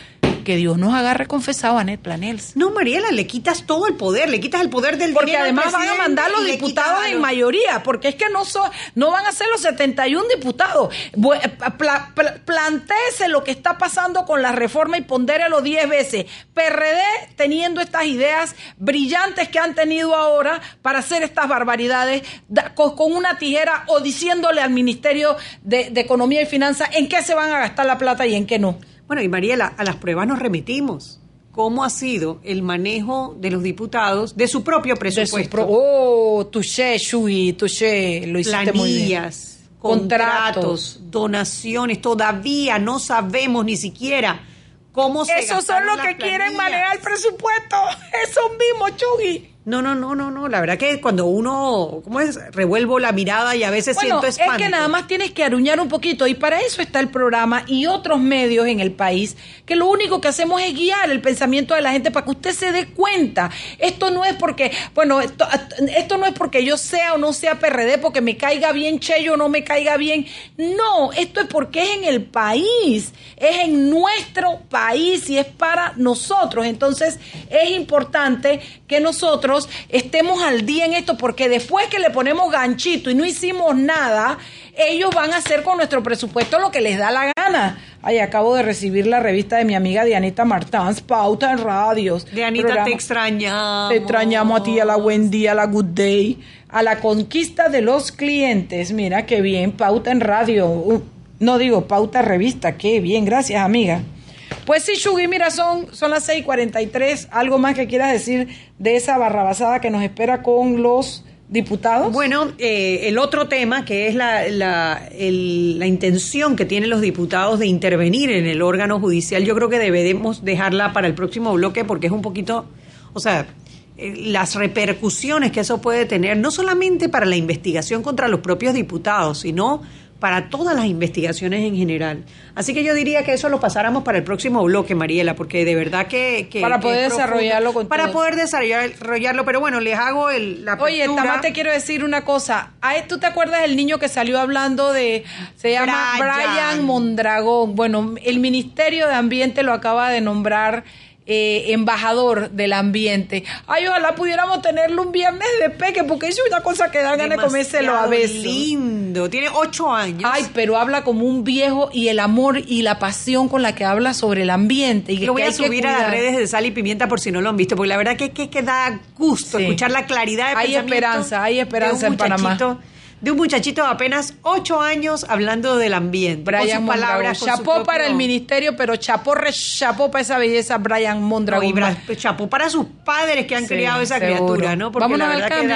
que Dios nos agarre confesado a Net Planels. No, Mariela, le quitas todo el poder, le quitas el poder del Porque además van a mandar los diputados en mayoría, porque es que no son, no van a ser los 71 diputados. Eh, pla- pla- plantéese lo que está pasando con la reforma y pondérelo 10 veces. PRD teniendo estas ideas brillantes que han tenido ahora para hacer estas barbaridades da- con, con una tijera o diciéndole al Ministerio de, de Economía y Finanzas en qué se van a gastar la plata y en qué no. Bueno, y Mariela, a las pruebas nos remitimos. ¿Cómo ha sido el manejo de los diputados de su propio De presupuesto? su pro- oh, touché, Shui, touché, lo hiciste muy bien. Contratos. contratos, donaciones, todavía no sabemos ni siquiera cómo se Esos son los que quieren manejar el presupuesto. Esos mismos, Chugui. No, no, no, no, no. La verdad que cuando uno, ¿cómo es? Revuelvo la mirada y a veces Bueno, siento es espanto. que nada más tienes que aruñar un poquito y para eso está el programa y otros medios en el país que lo único que hacemos es guiar el pensamiento de la gente para que usted se dé cuenta. Esto no es porque, bueno, esto, esto no es porque yo sea o no sea PRD, porque me caiga bien Cheyo o no me caiga bien. No, esto es porque es en el país, es en nuestro país y es para nosotros. Entonces es importante que nosotros estemos al día en esto porque después que le ponemos ganchito y no hicimos nada, ellos van a hacer con nuestro presupuesto lo que les da la gana. Ay, acabo de recibir la revista de mi amiga Dianita Martans, Pauta en Radios. Dianita, Programa- te extrañamos. Te extrañamos a ti, a la Wendy, a la Good Day, a la conquista de los clientes. Mira qué bien, Pauta en Radio. Uh, no digo Pauta Revista, qué bien, gracias amiga. Pues sí, Shugi, mira, son, son las 6:43. ¿Algo más que quieras decir de esa barrabasada que nos espera con los diputados? Bueno, eh, el otro tema que es la, la, la intención que tienen los diputados de intervenir en el órgano judicial, yo creo que debemos dejarla para el próximo bloque porque es un poquito, o sea, eh, las repercusiones que eso puede tener, no solamente para la investigación contra los propios diputados, sino para todas las investigaciones en general. Así que yo diría que eso lo pasáramos para el próximo bloque, Mariela, porque de verdad que... que- Para poder desarrollarlo con Para poder desarrollarlo, pero bueno, les hago el, la Oye. Tamás, te quiero decir una cosa. ¿Tú te acuerdas del niño que salió hablando de... Se llama Brian. Brian Mondragón. Bueno, el Ministerio de Ambiente lo acaba de nombrar eh, embajador del ambiente. Ay, ojalá pudiéramos tenerlo un viernes de peque, porque es una cosa que da ganas de comérselo a veces. lindo. Tiene ocho años. Ay, pero habla como un viejo y el amor y la pasión con la que habla sobre el ambiente. Y Lo voy a subir a las redes de Sal y Pimienta por si no lo han visto, porque la verdad que, que, que da gusto Sí. escuchar la claridad de Hay esperanza, hay esperanza de un en Panamá. De un muchachito de apenas ocho años hablando del ambiente. con Brian sus palabras, con su Chapó para el ministerio, pero chapó, re chapó para esa belleza Brian No, Mondragón. y bra- chapó para sus padres que han Sí, criado esa seguro. criatura, ¿no? Porque Vámonos la al verdad que cambio,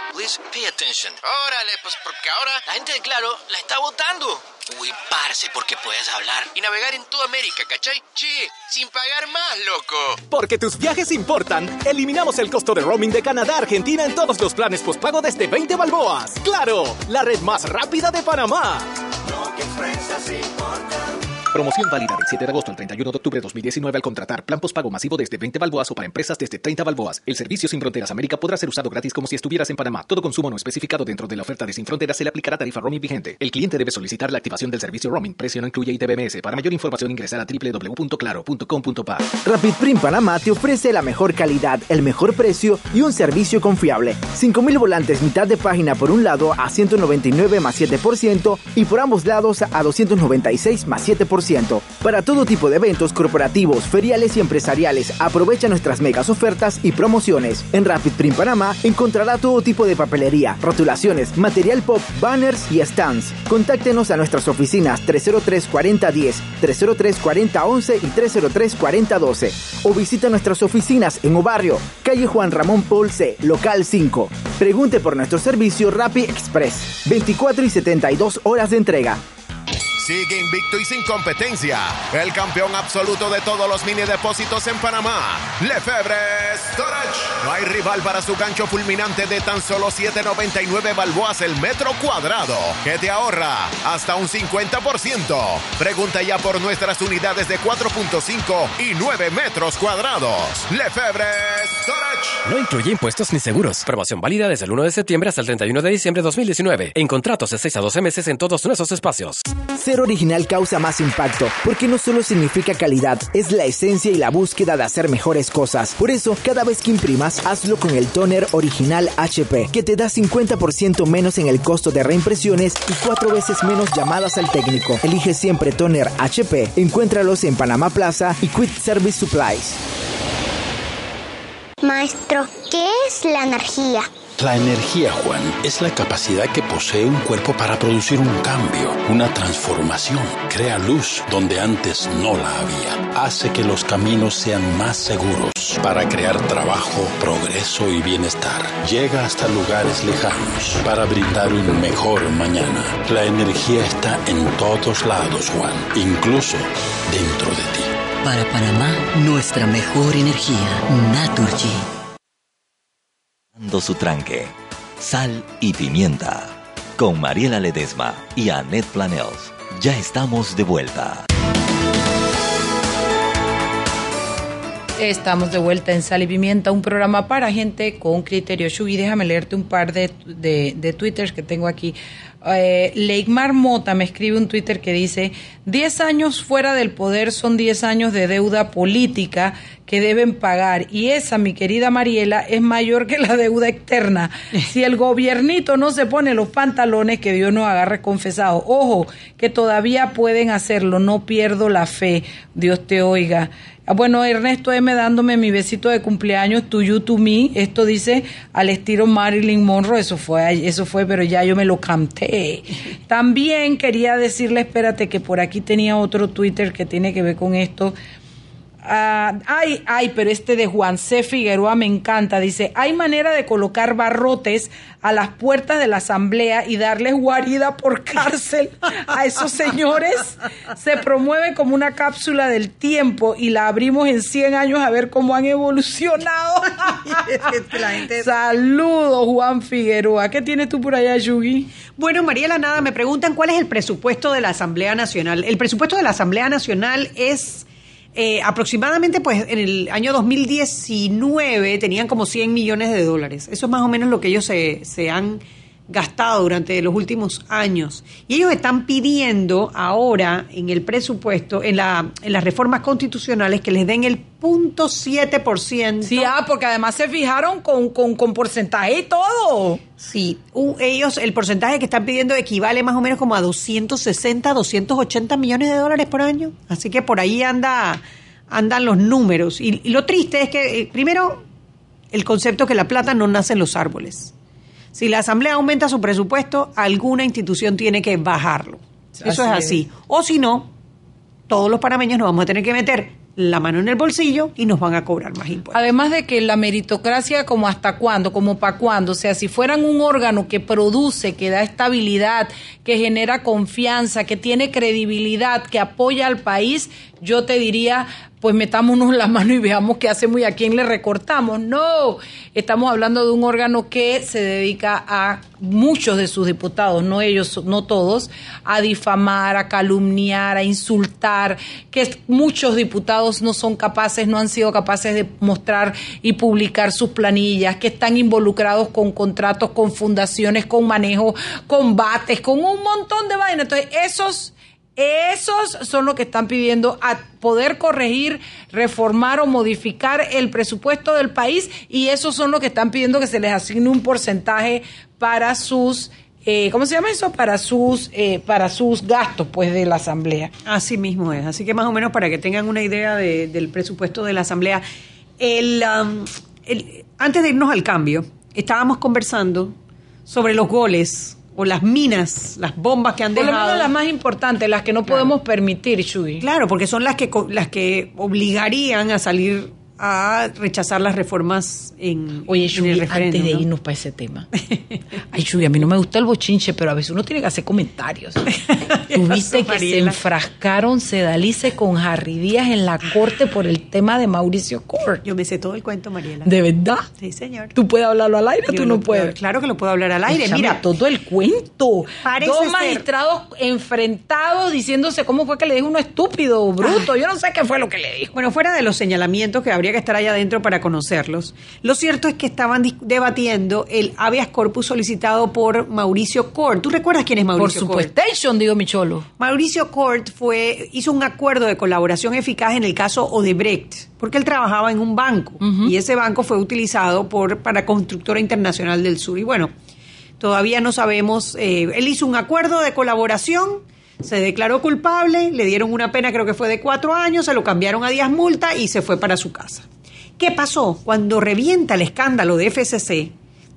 please pay attention. Órale, pues porque ahora la gente de Claro la está votando. Uy, parce, porque puedes hablar y navegar en toda América, ¿cachai? Che, sin pagar más, loco. Porque tus viajes importan, eliminamos el costo de roaming de Canadá a Argentina en todos los planes postpago desde 20 balboas. ¡Claro! La red más rápida de Panamá. Promoción válida del 7 de agosto al 31 de octubre de 2019 al contratar plan postpago masivo desde 20 balboas o para empresas desde 30 balboas. El servicio Sin Fronteras América podrá ser usado gratis como si estuvieras en Panamá. Todo consumo no especificado dentro de la oferta de Sin Fronteras se le aplicará tarifa roaming vigente. El cliente debe solicitar la activación del servicio roaming. Precio no incluye ITBMS. Para mayor información ingresar a www.claro.com.pa. Rapid Print Panamá te ofrece la mejor calidad, el mejor precio y un servicio confiable. 5.000 volantes mitad de página por un lado a 199 más 7% y por ambos lados a 296 más 7%. Para todo tipo de eventos corporativos, feriales y empresariales, aprovecha nuestras megas ofertas y promociones. En Rapid Print Panamá encontrará todo tipo de papelería, rotulaciones, material pop, banners y stands. Contáctenos a nuestras oficinas 303 4010, 303 4011 y 303 4012 o visita nuestras oficinas en Obarrio, calle Juan Ramón Polce, local 5. Pregunte por nuestro servicio Rapid Express, 24 y 72 horas de entrega. Sigue invicto y sin competencia. El campeón absoluto de todos los mini depósitos en Panamá. Lefebvre Storage. No hay rival para su gancho fulminante de tan solo 7.99 balboas el metro cuadrado. Que te ahorra hasta un 50%. Pregunta ya por nuestras unidades de 4.5 y 9 metros cuadrados. Lefebvre Storage. No incluye impuestos ni seguros. Promoción válida desde el 1 de septiembre hasta el 31 de diciembre de 2019. En contratos de 6 a 12 meses en todos nuestros espacios. Original causa más impacto, porque no solo significa calidad, es la esencia y la búsqueda de hacer mejores cosas. Por eso, cada vez que imprimas, hazlo con el toner original HP, que te da 50% menos en el costo de reimpresiones y cuatro veces menos llamadas al técnico. Elige siempre toner HP. Encuéntralos en Panamá Plaza y Quick Service Supplies. Maestro, ¿qué es la energía? La energía, Juan, es la capacidad que posee un cuerpo para producir un cambio, una transformación. Crea luz donde antes no la había. Hace que los caminos sean más seguros para crear trabajo, progreso y bienestar. Llega hasta lugares lejanos para brindar un mejor mañana. La energía está en todos lados, Juan, incluso dentro de ti. Para Panamá, nuestra mejor energía, Naturgy. Su tranque. Sal y pimienta. Con Mariela Ledesma y Annette Planels. Ya estamos de vuelta. Estamos de vuelta en Sal y Pimienta, un programa para gente con criterio. Shugi, déjame leerte un par de, de, de twitters que tengo aquí. Eh, Leigmar Mota me escribe un Twitter que dice, 10 años fuera del poder son 10 años de deuda política que deben pagar y esa, mi querida Mariela, es mayor que la deuda externa. Si el gobiernito no se pone los pantalones, que Dios nos agarre confesado. Ojo, que todavía pueden hacerlo, no pierdo la fe. Dios te oiga. Ah, Bueno, Ernesto M dándome mi besito de cumpleaños, to you, to me. Esto dice al estilo Marilyn Monroe. Eso fue, eso fue, pero ya yo me lo canté. También quería decirle, espérate, que por aquí tenía otro Twitter que tiene que ver con esto. Ah, ay, ay, pero este de Juan C. Figueroa me encanta. Dice, hay manera de colocar barrotes a las puertas de la asamblea y darles guarida por cárcel a esos señores. Se promueve como una cápsula del tiempo y la abrimos en 100 años a ver cómo han evolucionado. Saludos, Juan Figueroa. ¿Qué tienes tú por allá, Yugi? Bueno, Mariela, nada, me preguntan cuál es el presupuesto de la Asamblea Nacional. El presupuesto de la Asamblea Nacional es Eh, aproximadamente, pues, en el año 2019 tenían como 100 millones de dólares. Eso es más o menos lo que ellos se, se han gastado durante los últimos años. Y ellos están pidiendo ahora en el presupuesto, en, la, en las reformas constitucionales, que les den el punto 7%. Sí, ah, porque además se fijaron con, con, con porcentaje y todo. Sí, u- ellos, el porcentaje que están pidiendo equivale más o menos como a 260, 280 millones de dólares por año. Así que por ahí anda, andan los números. Y, y lo triste es que, eh, primero, el concepto que la plata no nace en los árboles. Si la Asamblea aumenta su presupuesto, alguna institución tiene que bajarlo. Eso Así es así. O si no, todos los panameños nos vamos a tener que meter la mano en el bolsillo y nos van a cobrar más impuestos. Además de que la meritocracia, como hasta cuándo, como para cuándo, o sea, si fueran un órgano que produce, que da estabilidad, que genera confianza, que tiene credibilidad, que apoya al país, yo te diría, pues metámonos la mano y veamos qué hacemos y a quién le recortamos. No, estamos hablando de un órgano que se dedica a muchos de sus diputados, no ellos, no todos, a difamar, a calumniar, a insultar, que muchos diputados no son capaces, no han sido capaces de mostrar y publicar sus planillas, que están involucrados con contratos, con fundaciones, con manejo, combates, con un montón de vainas. Entonces, esos esos son los que están pidiendo a poder corregir, reformar o modificar el presupuesto del país y esos son los que están pidiendo que se les asigne un porcentaje para sus, eh, ¿cómo se llama eso? Para sus, eh, para sus gastos, pues, de la asamblea. Así mismo es. Así que más o menos para que tengan una idea de- del presupuesto de la Asamblea. El, um, el- antes de irnos al cambio, estábamos conversando sobre los goles o las minas, las bombas que han Por lo dejado. menos las más importantes, las que no podemos permitir, Shugi. Claro, porque son las que las que obligarían a salir a rechazar las reformas en, Oye, en Shugi, el antes referéndum. de ¿no? irnos para ese tema. Ay, Shugi, a mí no me gusta el bochinche, pero a veces uno tiene que hacer comentarios. Tuviste que se enfrascaron Sedalice con Harry Díaz en la corte por el tema de Mauricio Court. Yo me sé todo el cuento, Mariela. ¿De verdad? Sí, señor. ¿Tú puedes hablarlo al aire o Yo tú no puedo- puedes? Claro que lo puedo hablar al aire. Mira, todo el cuento. Dos ser- magistrados enfrentados diciéndose cómo fue que le dijo uno estúpido o bruto. Yo no sé qué fue lo que le dijo. Bueno, fuera de los señalamientos que habría que estar allá adentro para conocerlos, lo cierto es que estaban debatiendo el habeas corpus solicitado por Mauricio Cort. ¿Tú recuerdas quién es Por Mauricio Cort? supuestation, digo mi cholo. Mauricio Cort fue, hizo un acuerdo de colaboración eficaz en el caso Odebrecht, porque él trabajaba en un banco y ese banco fue utilizado por, para Constructora Internacional del Sur. Y bueno, todavía no sabemos, eh, él hizo un acuerdo de colaboración, se declaró culpable, le dieron una pena creo que fue de cuatro años, se lo cambiaron a días multa y se fue para su casa. ¿Qué pasó? Cuando revienta el escándalo de FCC,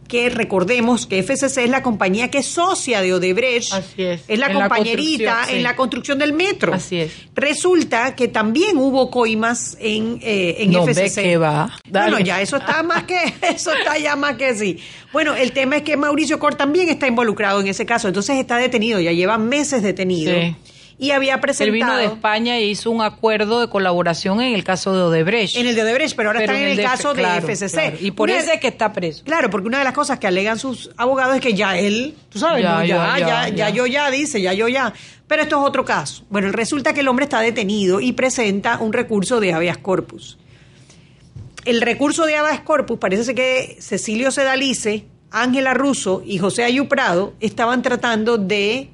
que recordemos que FCC es la compañía que es socia de Odebrecht, Así es. es la En compañerita sí. en la construcción del metro. Así es. Resulta que también hubo coimas en, eh, en No, FCC. que va. Bueno, ya eso está más que, eso está ya más que sí. Bueno, el tema es que Mauricio Cort también está involucrado en ese caso, entonces está detenido, ya lleva meses detenido. Sí. Y había Él presentado... vino de España e hizo un acuerdo de colaboración en el caso de Odebrecht. En el de Odebrecht, pero ahora está en el, caso claro, de FCC. claro. Y por eso es que está preso. Claro, porque una de las cosas que alegan sus abogados es que ya él, tú sabes, Ya, ¿no? ya, ya, ya, ya, yo ya, dice, ya yo ya. Pero esto es otro caso. Bueno, resulta que el hombre está detenido y presenta un recurso de habeas corpus. El recurso de habeas corpus parece que Cecilio Sedalice, Ángela Russo y José Ayuprado estaban tratando de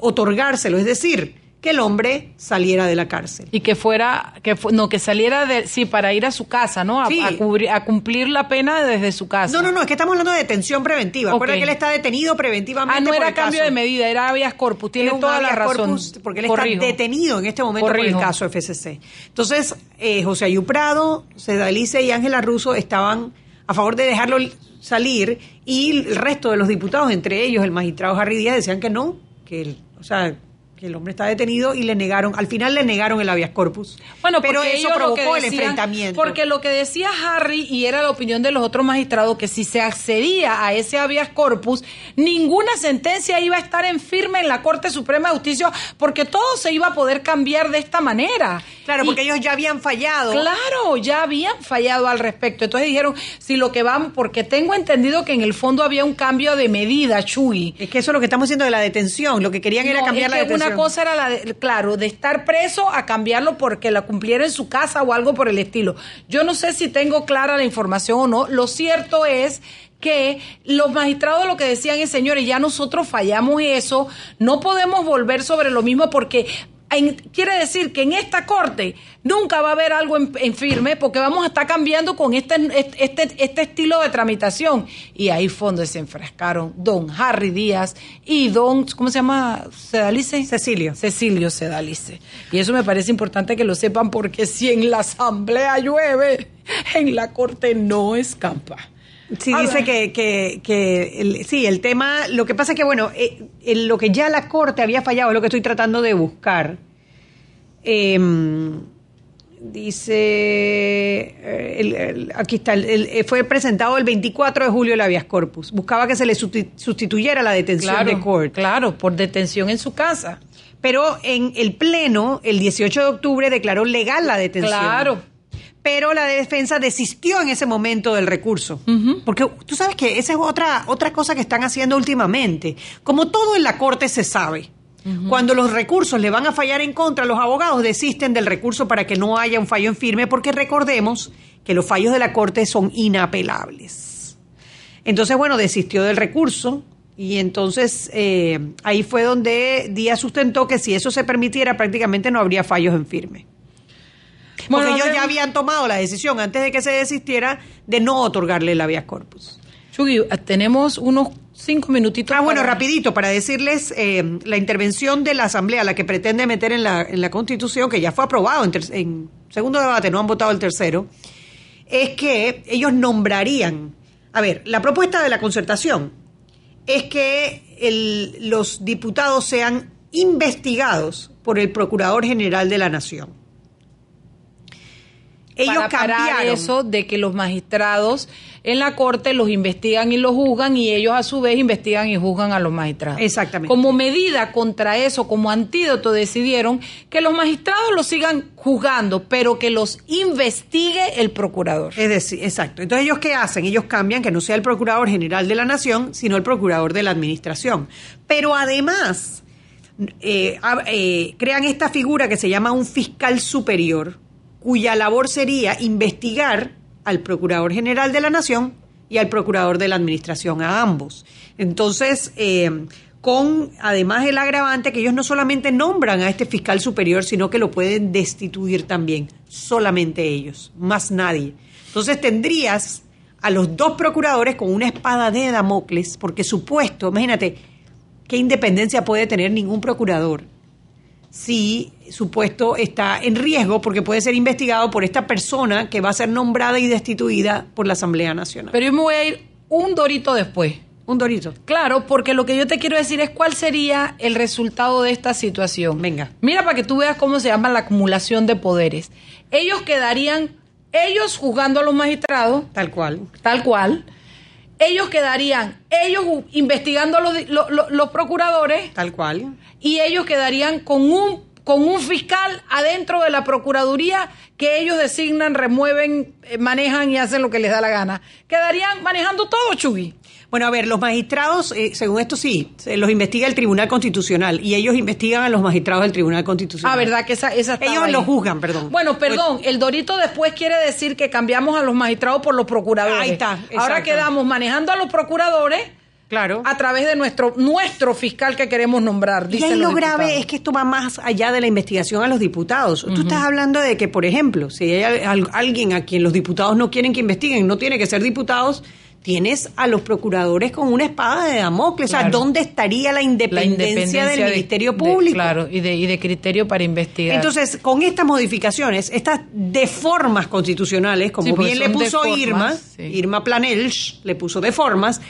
otorgárselo, es decir, que el hombre saliera de la cárcel. Y que fuera, que fu- no, que saliera de, sí, para ir a su casa, ¿no? A, Sí. a cubrir- a cumplir la pena desde su casa. No, no, no, es que estamos hablando de detención preventiva. Ok. Acuérdate que él está detenido preventivamente. Ah, no por era el cambio caso. de medida, era habeas corpus. Tiene toda la razón. corpus, porque él Corrijo. está detenido en este momento por Corrijo. el caso FCC. Entonces, eh, José Ayuprado, Sedalice y Ángela Russo estaban a favor de dejarlo salir y el resto de los diputados, entre ellos el magistrado Harry Díaz, decían que no, que el, o sea, que el hombre está detenido y le negaron, al final le negaron el habeas corpus. Bueno, pero eso provocó el enfrentamiento. Porque lo que decía Harry, y era la opinión de los otros magistrados, que si se accedía a ese habeas corpus, ninguna sentencia iba a estar en firme en la Corte Suprema de Justicia, porque todo se iba a poder cambiar de esta manera. Claro, Y- porque ellos ya habían fallado. Claro, ya habían fallado al respecto. Entonces dijeron, si lo que van, porque tengo entendido que en el fondo había un cambio de medida, Chuy. Es que eso es lo que estamos diciendo de la detención. Lo que querían era cambiar es la detención una cosa era la de, claro, de estar preso a cambiarlo porque la cumpliera en su casa o algo por el estilo. Yo no sé si tengo clara la información o no. Lo cierto es que los magistrados lo que decían es, señores, ya nosotros fallamos eso, no podemos volver sobre lo mismo porque en- quiere decir que en esta corte nunca va a haber algo en, en firme porque vamos a estar cambiando con este, este, este estilo de tramitación. Y ahí fue donde se enfrascaron don Harry Díaz y don, ¿cómo se llama? ¿Sedalice? Cecilio. Cecilio Sedalice. Y eso me parece importante que lo sepan porque si en la asamblea llueve, en la corte no escampa. Sí, dice que, que, que el- sí, el tema, lo que pasa es que, bueno, eh, en lo que ya la Corte había fallado es lo que estoy tratando de buscar. Em, dice, eh, el- el- aquí está, el- el- eh, fue presentado el 24 de julio el habeas corpus. Buscaba que se le susti- sustituyera la detención Claro, de corte. Claro, por detención en su casa. Pero en el Pleno, el 18 de octubre, declaró legal la detención. Claro. Pero la defensa desistió en ese momento del recurso. Porque tú sabes que esa es otra, otra cosa que están haciendo últimamente. Como todo en la corte se sabe. Cuando los recursos le van a fallar en contra, los abogados desisten del recurso para que no haya un fallo en firme, porque recordemos que los fallos de la corte son inapelables. Entonces, bueno, desistió del recurso y entonces eh, ahí fue donde Díaz sustentó que si eso se permitiera prácticamente no habría fallos en firme. Porque ellos ya habían tomado la decisión antes de que se desistiera de no otorgarle el habeas corpus. Chugi, tenemos unos cinco minutitos. Ah, bueno, para- rapidito, para decirles eh, la intervención de la Asamblea, la que pretende meter en la, en la Constitución, que ya fue aprobado en, en segundo debate, no han votado el tercero, es que ellos nombrarían, a ver, la propuesta de la concertación es que el- los diputados sean investigados por el Procurador General de la Nación. Ellos para cambiaron. eso de que los magistrados en la corte los investigan y los juzgan y ellos a su vez investigan y juzgan a los magistrados. Exactamente. Como medida contra eso, como antídoto, decidieron que los magistrados los sigan juzgando, pero que los investigue el procurador. Es decir, exacto. Entonces, ¿ellos qué hacen? Ellos cambian que no sea el Procurador General de la Nación, sino el Procurador de la Administración. Pero además, eh, eh, crean esta figura que se llama un fiscal superior, cuya labor sería investigar al Procurador General de la Nación y al Procurador de la Administración, a ambos. Entonces, eh, con además el agravante que ellos no solamente nombran a este fiscal superior, sino que lo pueden destituir también, solamente ellos, más nadie. Entonces tendrías a los dos procuradores con una espada de Damocles, porque su puesto, imagínate, ¿qué independencia puede tener ningún procurador si su puesto está en riesgo porque puede ser investigado por esta persona que va a ser nombrada y destituida por la Asamblea Nacional? Pero yo me voy a ir un dorito después. Un dorito. Claro, porque lo que yo te quiero decir es cuál sería el resultado de esta situación. Venga. Mira para que tú veas cómo se llama la acumulación de poderes. Ellos quedarían, ellos juzgando a los magistrados. Tal cual. Tal cual. Ellos quedarían, ellos investigando los, di- lo- lo- los procuradores. Tal cual. Y ellos quedarían con un, con un fiscal adentro de la Procuraduría que ellos designan, remueven, eh, manejan y hacen lo que les da la gana. Quedarían manejando todo, Chugui. Bueno, a ver, los magistrados, eh, según esto sí, se los investiga el Tribunal Constitucional y ellos investigan a los magistrados del Tribunal Constitucional. Ah, ¿verdad? Que esa, esa Ellos ahí. los juzgan, perdón. Bueno, perdón, el Dorito después quiere decir que cambiamos a los magistrados por los procuradores. Ahí está, Ahora quedamos manejando a los procuradores Claro. a través de nuestro nuestro fiscal que queremos nombrar. Y ahí lo grave es que esto va más allá de la investigación a los diputados. Tú estás hablando de que, por ejemplo, si hay al- alguien a quien los diputados no quieren que investiguen, no tiene que ser diputados, tienes a los procuradores con una espada de Damocles. O sea, Claro. ¿dónde estaría la La independencia, del de- Ministerio de- Público? claro, y de, y de criterio para investigar. Entonces, con estas modificaciones, estas deformas constitucionales, como Sí, bien le puso deformas, Irma, sí. Irma Planelch le puso deformas,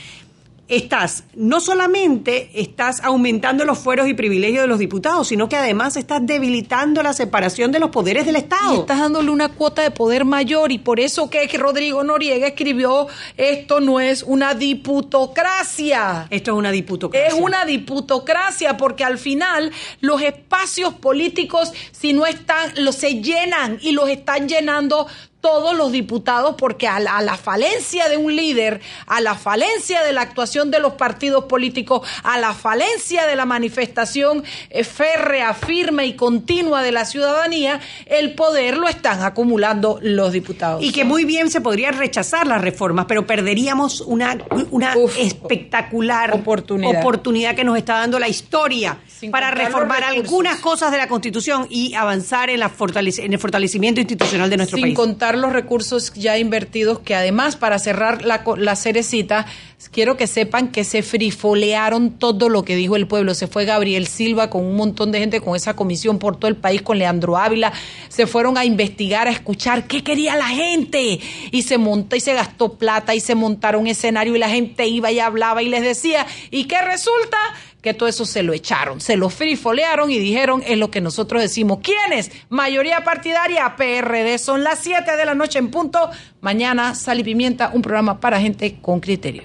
estás, no solamente estás aumentando los fueros y privilegios de los diputados, sino que además estás debilitando la separación de los poderes del y Estado. estás dándole una cuota de poder mayor y por eso que Rodrigo Noriega escribió esto no es una diputocracia. Esto es una diputocracia. Es una diputocracia porque al final los espacios políticos si no están los se llenan y los están llenando todos los diputados porque a la, a la, falencia de un líder, a la falencia de la actuación de los partidos políticos, a la falencia de la manifestación eh, férrea, firme y continua de la ciudadanía, el poder lo están acumulando los diputados. Y que muy bien se podría rechazar las reformas, pero perderíamos una, una espectacular oportunidad. oportunidad que nos está dando la historia Sin para reformar algunas cosas de la Constitución y avanzar en, la fortalece en el fortalecimiento institucional de nuestro Sin país. Los recursos ya invertidos, que además, para cerrar la, la cerecita, quiero que sepan que se frifolearon todo lo que dijo el pueblo. Se fue Gabriel Silva con un montón de gente, con esa comisión por todo el país, con Leandro Ávila. Se fueron a investigar, a escuchar qué quería la gente. Y se montó y se gastó plata y se montaron escenario y la gente iba y hablaba y les decía. ¿Y qué resulta? Que todo eso se lo echaron, se lo frifolearon y dijeron es lo que nosotros decimos. ¿Quiénes? Mayoría partidaria, PRD. Son las 7 de la noche en punto. Mañana, Sal y Pimienta, un programa para gente con criterio.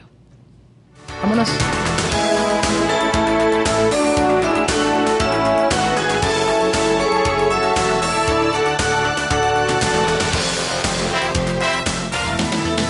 Vámonos.